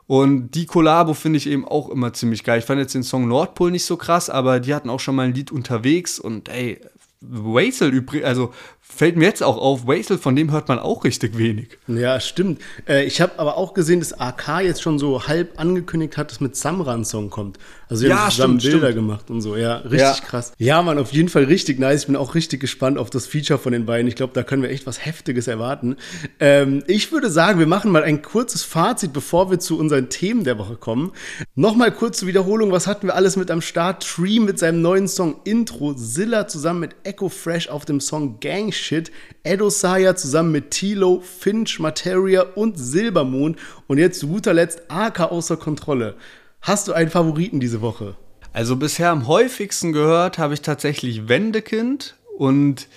Und die Kollabo finde ich eben auch immer ziemlich geil. Ich fand jetzt den Song Nordpol nicht so krass, aber die hatten auch schon mal ein Lied unterwegs und ey, Wasel übrigens, also fällt mir jetzt auch auf, Wasel, von dem hört man auch richtig wenig. Ja, stimmt. Äh, ich habe aber auch gesehen, dass AK jetzt schon so halb angekündigt hat, dass mit Samran Song kommt. Also sie Ja, haben zusammen stimmt, Bilder stimmt. gemacht und so. Ja, richtig Ja. krass. Ja, Mann, auf jeden Fall richtig nice. Ich bin auch richtig gespannt auf das Feature von den beiden. Ich glaube, da können wir echt was Heftiges erwarten. Ähm, ich würde sagen, wir machen mal ein kurzes Fazit, bevor wir zu unseren Themen der Woche kommen. Nochmal kurz zur Wiederholung. Was hatten wir alles mit am Start? Tree mit seinem neuen Song Intro. Zilla zusammen mit Echo Fresh auf dem Song Gang Shit. Edo Saya zusammen mit Tilo, Finch, Materia und Silbermond. Und jetzt zu guter Letzt AK außer Kontrolle. Hast du einen Favoriten diese Woche? Also bisher am häufigsten gehört habe ich tatsächlich Wendekind und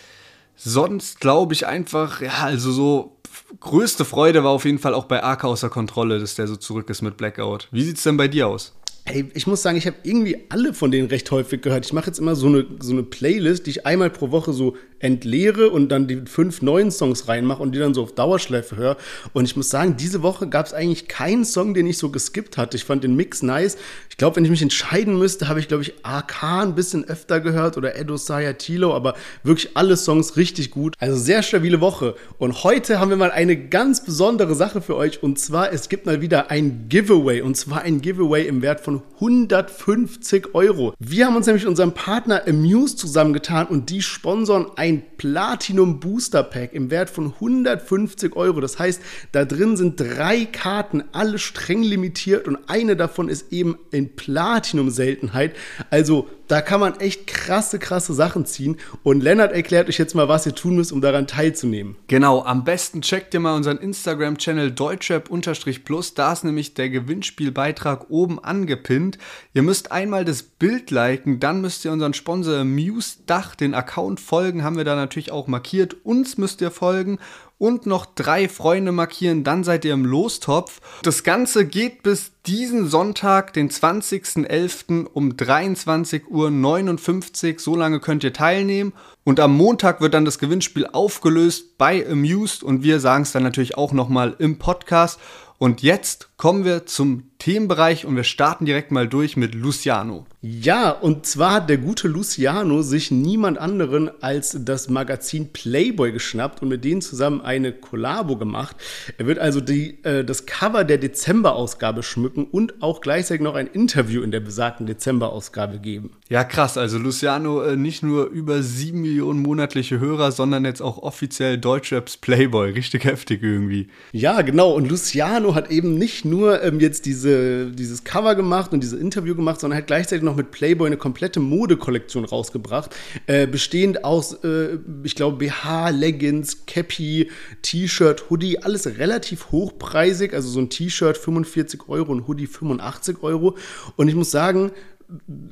sonst glaube ich einfach, ja, also so größte Freude war auf jeden Fall auch bei AK außer Kontrolle, dass der so zurück ist mit Blackout. Wie sieht's denn bei dir aus? Hey, ich muss sagen, ich habe irgendwie alle von denen recht häufig gehört. Ich mache jetzt immer so eine, so eine Playlist, die ich einmal pro Woche so entleere und dann die fünf neuen Songs reinmache und die dann so auf Dauerschleife höre. Und ich muss sagen, diese Woche gab es eigentlich keinen Song, den ich so geskippt hatte. Ich fand den Mix nice. Ich glaube, wenn ich mich entscheiden müsste, habe ich, glaube ich, AK ein bisschen öfter gehört oder Edo Saya Tilo, aber wirklich alle Songs richtig gut. Also sehr stabile Woche. Und heute haben wir mal eine ganz besondere Sache für euch. Und zwar, es gibt mal wieder ein Giveaway. Und zwar ein Giveaway im Wert von 150 Euro. Wir haben uns nämlich mit unserem Partner Amuse zusammengetan und die sponsern ein Platinum Booster Pack im Wert von 150 Euro. Das heißt, da drin sind drei Karten, alle streng limitiert und eine davon ist eben in Platinum-Seltenheit. Also da kann man echt krasse, krasse Sachen ziehen. Und Lennart erklärt euch jetzt mal, was ihr tun müsst, um daran teilzunehmen. Genau, am besten checkt ihr mal unseren Instagram-Channel deutschrap-plus. Da ist nämlich der Gewinnspielbeitrag oben angepinnt. Ihr müsst einmal das Bild liken, dann müsst ihr unseren Sponsor Muse Dach, den Account folgen, haben wir da natürlich auch markiert. Uns müsst ihr folgen und noch drei Freunde markieren, dann seid ihr im Lostopf. Das Ganze geht bis diesen Sonntag, den 20.11. um 23.59 Uhr. So lange könnt ihr teilnehmen. Und am Montag wird dann das Gewinnspiel aufgelöst bei Amused und wir sagen es dann natürlich auch nochmal im Podcast. Und jetzt kommen wir zum Themenbereich und wir starten direkt mal durch mit Luciano. Ja, und zwar hat der gute Luciano sich niemand anderen als das Magazin Playboy geschnappt und mit denen zusammen eine Kollabo gemacht. Er wird also die, äh, das Cover der Dezember-Ausgabe schmücken und auch gleichzeitig noch ein Interview in der besagten Dezember-Ausgabe geben. Ja, krass. Also Luciano äh, nicht nur über sieben Millionen monatliche Hörer, sondern jetzt auch offiziell Deutschraps Playboy. Richtig heftig irgendwie. Ja, genau. Und Luciano hat eben nicht nur ähm, jetzt diese, dieses Cover gemacht und dieses Interview gemacht, sondern hat gleichzeitig noch mit Playboy eine komplette Modekollektion rausgebracht. Äh, bestehend aus, äh, ich glaube, BH, Leggings, Cappy, T-Shirt, Hoodie, alles relativ hochpreisig. Also so ein T-Shirt 45 Euro, ein Hoodie 85 Euro. Und ich muss sagen,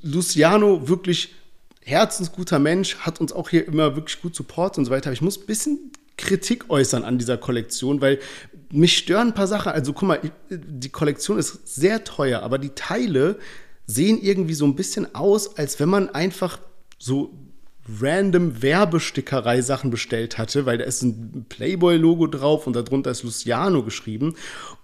Luciano wirklich herzensguter Mensch, hat uns auch hier immer wirklich gut supportet und so weiter. Aber ich muss ein bisschen Kritik äußern an dieser Kollektion, weil mich stören ein paar Sachen. Also guck mal, die Kollektion ist sehr teuer, aber die Teile sehen irgendwie so ein bisschen aus, als wenn man einfach so random Werbestickerei-Sachen bestellt hatte, weil da ist ein Playboy-Logo drauf und darunter ist Luciano geschrieben.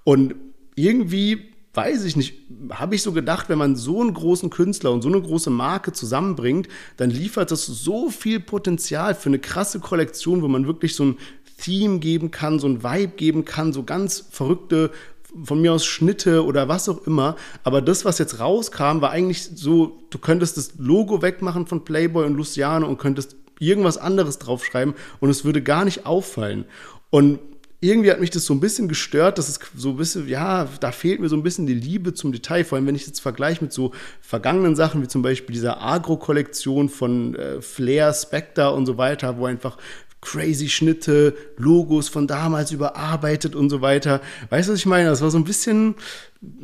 Und irgendwie weiß ich nicht, habe ich so gedacht, wenn man so einen großen Künstler und so eine große Marke zusammenbringt, dann liefert das so viel Potenzial für eine krasse Kollektion, wo man wirklich so ein Theme geben kann, so ein Vibe geben kann, so ganz verrückte von mir aus Schnitte oder was auch immer. Aber das, was jetzt rauskam, war eigentlich so, du könntest das Logo wegmachen von Playboy und Luciano und könntest irgendwas anderes draufschreiben und es würde gar nicht auffallen. Und irgendwie hat mich das so ein bisschen gestört, dass es so ein bisschen, ja, da fehlt mir so ein bisschen die Liebe zum Detail, vor allem wenn ich jetzt vergleiche mit so vergangenen Sachen, wie zum Beispiel dieser Agro-Kollektion von äh, Flair, Spectre und so weiter, wo einfach crazy Schnitte, Logos von damals überarbeitet und so weiter. Weißt du, was ich meine? Das war so ein bisschen,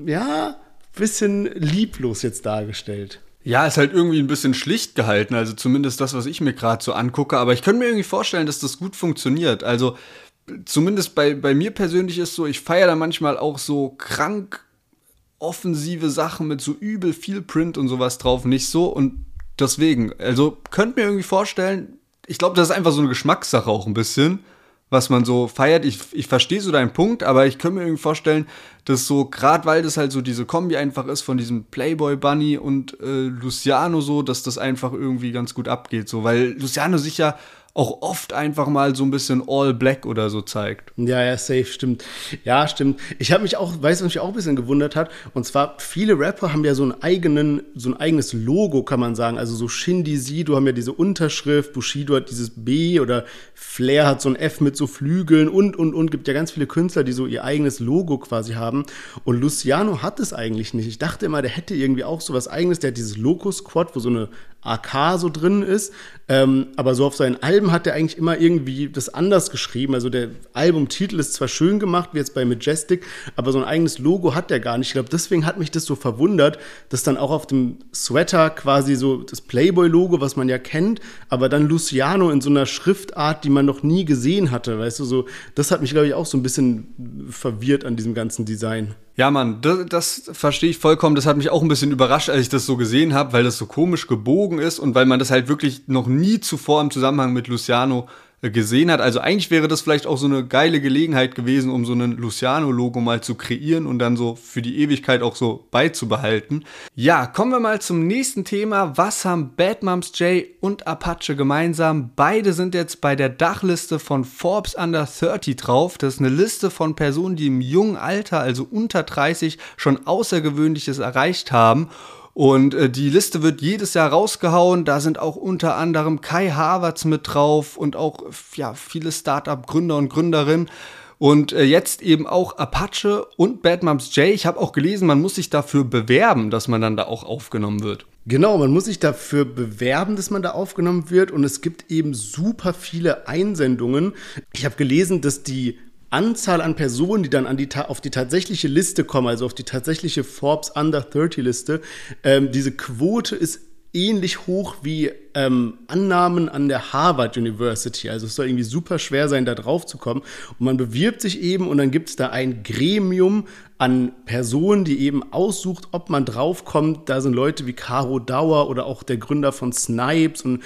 ja, bisschen lieblos jetzt dargestellt. Ja, ist halt irgendwie ein bisschen schlicht gehalten, also zumindest das, was ich mir gerade so angucke. Aber ich könnte mir irgendwie vorstellen, dass das gut funktioniert. Also zumindest bei, bei mir persönlich ist so, ich feiere da manchmal auch so krank offensive Sachen mit so übel viel Print und sowas drauf nicht so. Und deswegen, also könnt mir irgendwie vorstellen, ich glaube, das ist einfach so eine Geschmackssache auch ein bisschen. was man so feiert. Ich, ich verstehe so deinen Punkt, aber ich könnte mir irgendwie vorstellen, dass so, gerade weil das halt so diese Kombi einfach ist von diesem Playboy Bunny und äh, Luciano so, dass das einfach irgendwie ganz gut abgeht. So, weil Luciano sich ja auch oft einfach mal so ein bisschen All Black oder so zeigt. Ja, ja, safe, stimmt. Ja, stimmt. Ich habe mich auch, weißt du, was mich auch ein bisschen gewundert hat? Und zwar, viele Rapper haben ja so einen eigenen, so ein eigenes Logo, kann man sagen. Also so Shindy Sido haben ja diese Unterschrift, Bushido hat dieses B oder Flair hat so ein F mit so Flügeln und, und, und. Gibt ja ganz viele Künstler, die so ihr eigenes Logo quasi haben. Und Luciano hat es eigentlich nicht. Ich dachte immer, der hätte irgendwie auch so was eigenes. Der hat dieses Loco-Squad, wo so eine AK so drin ist. Ähm, aber so auf seinen Alben hat er eigentlich immer irgendwie das anders geschrieben. Also der Albumtitel ist zwar schön gemacht, wie jetzt bei Majestic, aber so ein eigenes Logo hat er gar nicht. Ich glaube, deswegen hat mich das so verwundert, dass dann auch auf dem Sweater quasi so das Playboy-Logo, was man ja kennt, aber dann Luciano in so einer Schriftart, die man noch nie gesehen hatte. Weißt du, so, das hat mich, glaube ich, auch so ein bisschen verwirrt an diesem ganzen Design. Ja, Mann, das, das verstehe ich vollkommen. Das hat mich auch ein bisschen überrascht, als ich das so gesehen habe, weil das so komisch gebogen ist und weil man das halt wirklich noch nie zuvor im Zusammenhang mit Luciano gesehen hat. Also eigentlich wäre das vielleicht auch so eine geile Gelegenheit gewesen, um so ein Luciano-Logo mal zu kreieren und dann so für die Ewigkeit auch so beizubehalten. Ja, kommen wir mal zum nächsten Thema. Was haben Bad Moms J und Apache gemeinsam? Beide sind jetzt bei der Dachliste von Forbes Under 30 drauf. Das ist eine Liste von Personen, die im jungen Alter, also unter 30, schon Außergewöhnliches erreicht haben. Und äh, die Liste wird jedes Jahr rausgehauen. Da sind auch unter anderem Kai Havertz mit drauf und auch ja, viele Startup-Gründer und Gründerinnen. Und äh, jetzt eben auch Apache und Bad Moms J. Ich habe auch gelesen, man muss sich dafür bewerben, dass man dann da auch aufgenommen wird. Genau, man muss sich dafür bewerben, dass man da aufgenommen wird. Und es gibt eben super viele Einsendungen. Ich habe gelesen, dass die Anzahl an Personen, die dann an die, auf die tatsächliche Liste kommen, also auf die tatsächliche Forbes Under 30 Liste, ähm, diese Quote ist ähnlich hoch wie ähm, Annahmen an der Harvard University. Also es soll irgendwie super schwer sein, da drauf zu kommen. Und man bewirbt sich eben und dann gibt es da ein Gremium an Personen, die eben aussucht, ob man draufkommt. Da sind Leute wie Caro Dauer oder auch der Gründer von Snipes und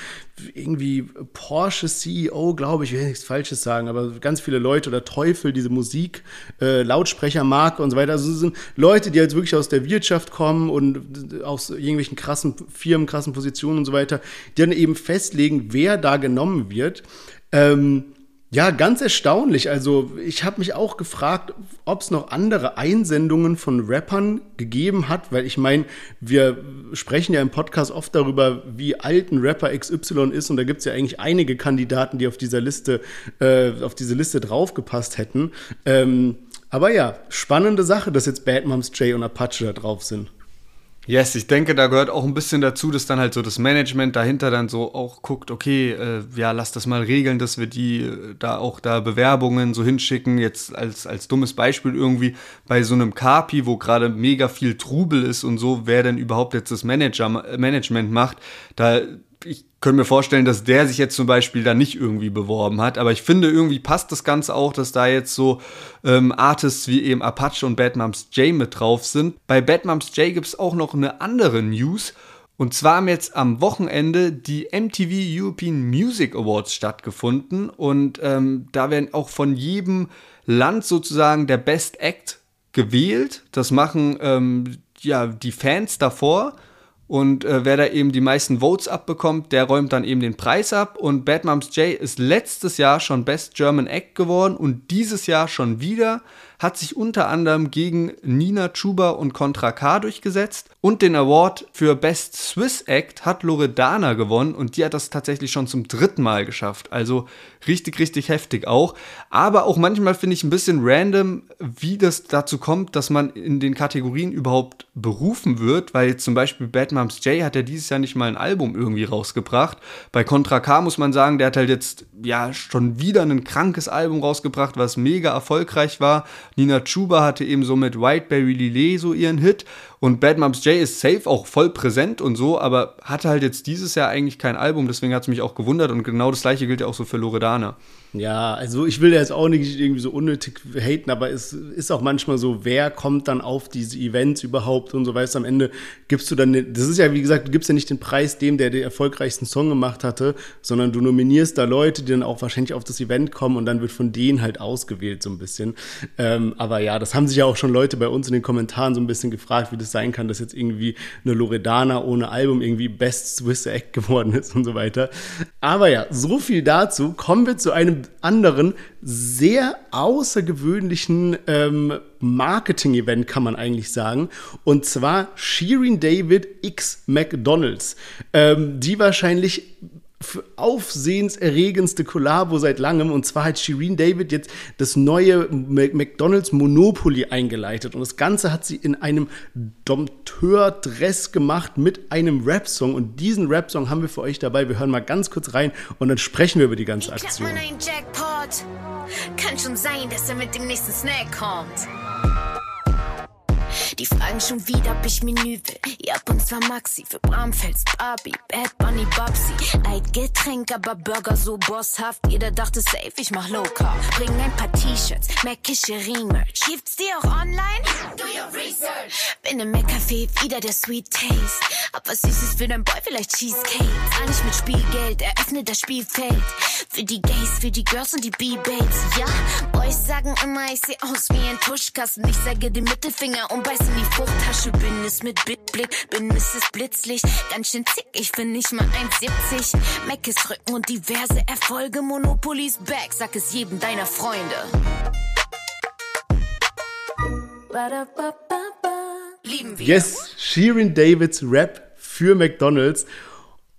irgendwie Porsche CEO, glaube ich, will nichts Falsches sagen, aber ganz viele Leute oder Teufel, diese Musik, äh, Lautsprechermarke und so weiter. Also es sind Leute, die jetzt wirklich aus der Wirtschaft kommen und aus irgendwelchen krassen Firmen, krassen Positionen und so weiter, die dann eben festlegen, wer da genommen wird. Ähm, ja, ganz erstaunlich. Also ich habe mich auch gefragt, ob es noch andere Einsendungen von Rappern gegeben hat, weil ich meine, wir sprechen ja im Podcast oft darüber, wie alt ein Rapper XY ist und da gibt es ja eigentlich einige Kandidaten, die auf dieser Liste, äh, auf diese Liste draufgepasst hätten. Ähm, aber ja, spannende Sache, dass jetzt Bad Moms J und Apache da drauf sind. Yes, ich denke, da gehört auch ein bisschen dazu, dass dann halt so das Management dahinter dann so auch guckt, okay, äh, ja, lass das mal regeln, dass wir die äh, da auch da Bewerbungen so hinschicken. Jetzt als, als dummes Beispiel irgendwie bei so einem Kapi, wo gerade mega viel Trubel ist und so, wer denn überhaupt jetzt das Manager, Management macht, da ich könnte mir vorstellen, dass der sich jetzt zum Beispiel da nicht irgendwie beworben hat. Aber ich finde, irgendwie passt das Ganze auch, dass da jetzt so ähm, Artists wie eben Apache und Bad Moms J mit drauf sind. Bei Bad Moms J gibt es auch noch eine andere News. Und zwar haben jetzt am Wochenende die MTV European Music Awards stattgefunden. Und ähm, da werden auch von jedem Land sozusagen der Best Act gewählt. Das machen ähm, ja die Fans davor. Und äh, wer da eben die meisten Votes abbekommt, der räumt dann eben den Preis ab. Und Bad Moms J ist letztes Jahr schon Best German Act geworden und dieses Jahr schon wieder hat sich unter anderem gegen Nina Chuba und Contra K durchgesetzt und den Award für Best Swiss Act hat Loredana gewonnen und die hat das tatsächlich schon zum dritten Mal geschafft. Also richtig, richtig heftig auch. Aber auch manchmal finde ich ein bisschen random, wie das dazu kommt, dass man in den Kategorien überhaupt berufen wird, weil zum Beispiel Bad Moms J hat ja dieses Jahr nicht mal ein Album irgendwie rausgebracht. Bei Contra K muss man sagen, der hat halt jetzt ja schon wieder ein krankes Album rausgebracht, was mega erfolgreich war. Nina Chuba hatte eben so mit Whiteberry Lillet so ihren Hit Und Bad Moms J ist safe auch voll präsent und so, aber hatte halt jetzt dieses Jahr eigentlich kein Album, deswegen hat es mich auch gewundert und genau das gleiche gilt ja auch so für Loredana. Ja, also ich will jetzt auch nicht irgendwie so unnötig haten, aber es ist auch manchmal so, wer kommt dann auf diese Events überhaupt und so weißt am Ende gibst du dann, das ist ja wie gesagt, du gibst ja nicht den Preis dem, der den erfolgreichsten Song gemacht hatte, sondern du nominierst da Leute, die dann auch wahrscheinlich auf das Event kommen und dann wird von denen halt ausgewählt so ein bisschen. Ähm, aber ja, das haben sich ja auch schon Leute bei uns in den Kommentaren so ein bisschen gefragt, wie das sein kann, dass jetzt irgendwie eine Loredana ohne Album irgendwie Best Swiss Act geworden ist und so weiter. Aber ja, so viel dazu. Kommen wir zu einem anderen sehr außergewöhnlichen ähm, Marketing-Event, kann man eigentlich sagen. Und zwar Sheeran David X McDonalds, ähm, die wahrscheinlich aufsehenserregendste Kollabo seit langem. Und zwar hat Shireen David jetzt das neue McDonald's Monopoly eingeleitet. Und das Ganze hat sie in einem Dompteur-Dress gemacht mit einem Rap-Song. Und diesen Rap-Song haben wir für euch dabei. Wir hören mal ganz kurz rein und dann sprechen wir über die ganze Aktion. Kann schon sein, dass er mit dem nächsten Snack kommt. Die fragen schon wieder, ob ich Menü will. Ihr habt uns zwar Maxi für Bramfels, Barbie, Bad Bunny, Babsi. Light Getränk, aber Burger so bosshaft. Jeder dachte safe, ich mach Low Carb. Bring ein paar T-Shirts, Mäckische Ring-Merch. Gibt's die auch online? Do your research. Bin im Mac-Café, wieder der Sweet Taste. Hab was Süßes für dein Boy, vielleicht Cheesecake. Zahl nicht mit Spielgeld, eröffne das Spielfeld. Für die Gays, für die Girls und die B-Bates. Ja, Boys sagen immer, ich seh aus wie ein Tuschkasten. Ich sage den Mittelfinger und beiß in die Fruchttasche. Bin es mit Bitblick, bin Mrs. Blitzlicht. Ganz schön zick, ich bin nicht mal 1,70. Mac ist Rücken und diverse Erfolge. Monopoly's back, sag es jedem deiner Freunde. Lieben wir. Yes, Sheeran Davids Rap für McDonalds.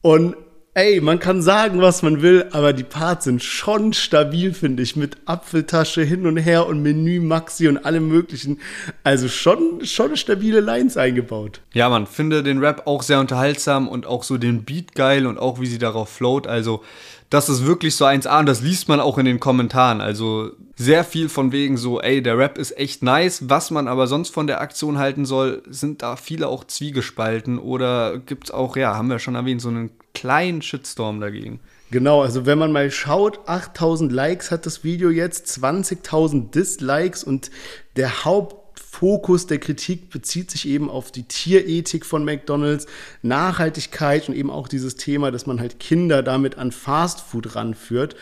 Und ey, man kann sagen, was man will, aber die Parts sind schon stabil, finde ich, mit Apfeltasche hin und her und Menü Maxi und allem möglichen. Also schon, schon stabile Lines eingebaut. Ja, man finde den Rap auch sehr unterhaltsam und auch so den Beat geil und auch wie sie darauf float. Also das ist wirklich so 1A und das liest man auch in den Kommentaren. Also sehr viel von wegen so, ey, der Rap ist echt nice. Was man aber sonst von der Aktion halten soll, sind da viele auch zwiegespalten oder gibt es auch, ja, haben wir schon erwähnt, so einen kleinen Shitstorm dagegen. Genau, also wenn man mal schaut, 8000 Likes hat das Video jetzt, 20.000 Dislikes und der Haupt Fokus der Kritik bezieht sich eben auf die Tierethik von McDonald's, Nachhaltigkeit und eben auch dieses Thema, dass man halt Kinder damit an Fastfood ranführt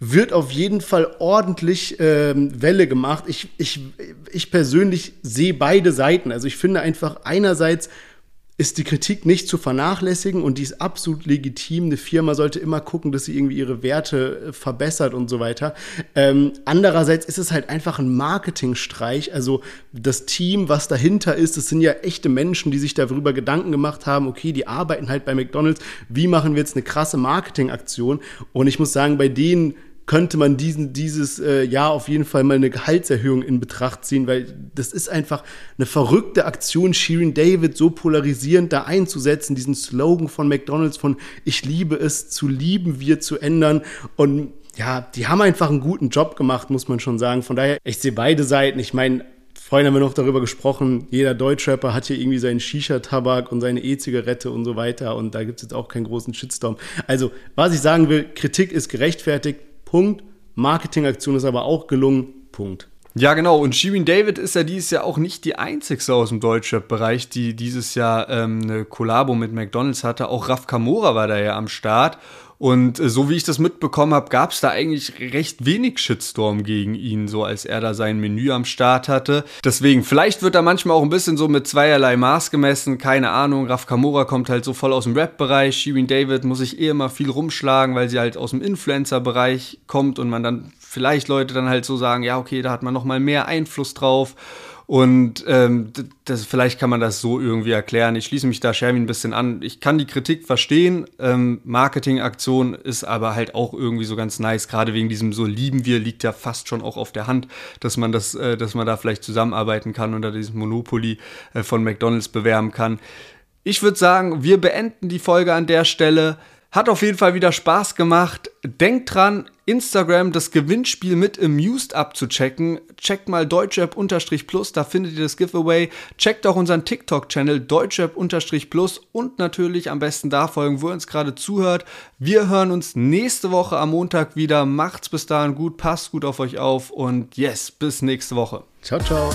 wird auf jeden Fall ordentlich ähm, Welle gemacht. Ich, ich, ich persönlich sehe beide Seiten. Also ich finde einfach einerseits ist die Kritik nicht zu vernachlässigen und die ist absolut legitim. Eine Firma sollte immer gucken, dass sie irgendwie ihre Werte äh, verbessert und so weiter. Ähm, andererseits ist es halt einfach ein Marketingstreich. Also das Team, was dahinter ist, das sind ja echte Menschen, die sich darüber Gedanken gemacht haben, okay, die arbeiten halt bei McDonald's. Wie machen wir jetzt eine krasse Marketingaktion? Und ich muss sagen, bei denen könnte man diesen, dieses äh, Jahr auf jeden Fall mal eine Gehaltserhöhung in Betracht ziehen, weil das ist einfach eine verrückte Aktion, Shirin David so polarisierend da einzusetzen, diesen Slogan von McDonalds von Ich liebe es zu lieben, wir zu ändern und ja, die haben einfach einen guten Job gemacht, muss man schon sagen. Von daher, ich sehe beide Seiten. Ich meine, Vorhin haben wir noch darüber gesprochen, jeder Deutschrapper hat hier irgendwie seinen Shisha-Tabak und seine E-Zigarette und so weiter und da gibt es jetzt auch keinen großen Shitstorm. Also, was ich sagen will, Kritik ist gerechtfertigt, Punkt. Marketingaktion ist aber auch gelungen. Punkt. Ja, genau. Und Shirin David ist ja dieses Jahr auch nicht die einzigste aus dem Deutschrap-Bereich, die dieses Jahr ähm, eine Kollabo mit McDonalds hatte. Auch Raf Kamora war da ja am Start. Und äh, so wie ich das mitbekommen habe, gab es da eigentlich recht wenig Shitstorm gegen ihn, so als er da sein Menü am Start hatte. Deswegen, vielleicht wird er manchmal auch ein bisschen so mit zweierlei Maß gemessen, keine Ahnung. Raf Kamora kommt halt so voll aus dem Rap-Bereich, Shirin David muss sich eh immer viel rumschlagen, weil sie halt aus dem Influencer-Bereich kommt und man dann vielleicht Leute dann halt so sagen, ja, okay, da hat man noch mal mehr Einfluss drauf. Und ähm, das, vielleicht kann man das so irgendwie erklären. Ich schließe mich da Sherwin ein bisschen an. Ich kann die Kritik verstehen. Ähm, Marketingaktion ist aber halt auch irgendwie so ganz nice. Gerade wegen diesem so lieben wir liegt ja fast schon auch auf der Hand, dass man das, äh, dass man da vielleicht zusammenarbeiten kann oder dieses Monopoly äh, von McDonald's bewerben kann. Ich würde sagen, wir beenden die Folge an der Stelle. Hat auf jeden Fall wieder Spaß gemacht. Denkt dran, Instagram das Gewinnspiel mit Amused abzuchecken. Checkt mal deutschrap-plus, da findet ihr das Giveaway. Checkt auch unseren TikTok-Channel deutschrap-plus und natürlich am besten da folgen, wo ihr uns gerade zuhört. Wir hören uns nächste Woche am Montag wieder. Macht's bis dahin gut, passt gut auf euch auf und yes, bis nächste Woche. Ciao, ciao.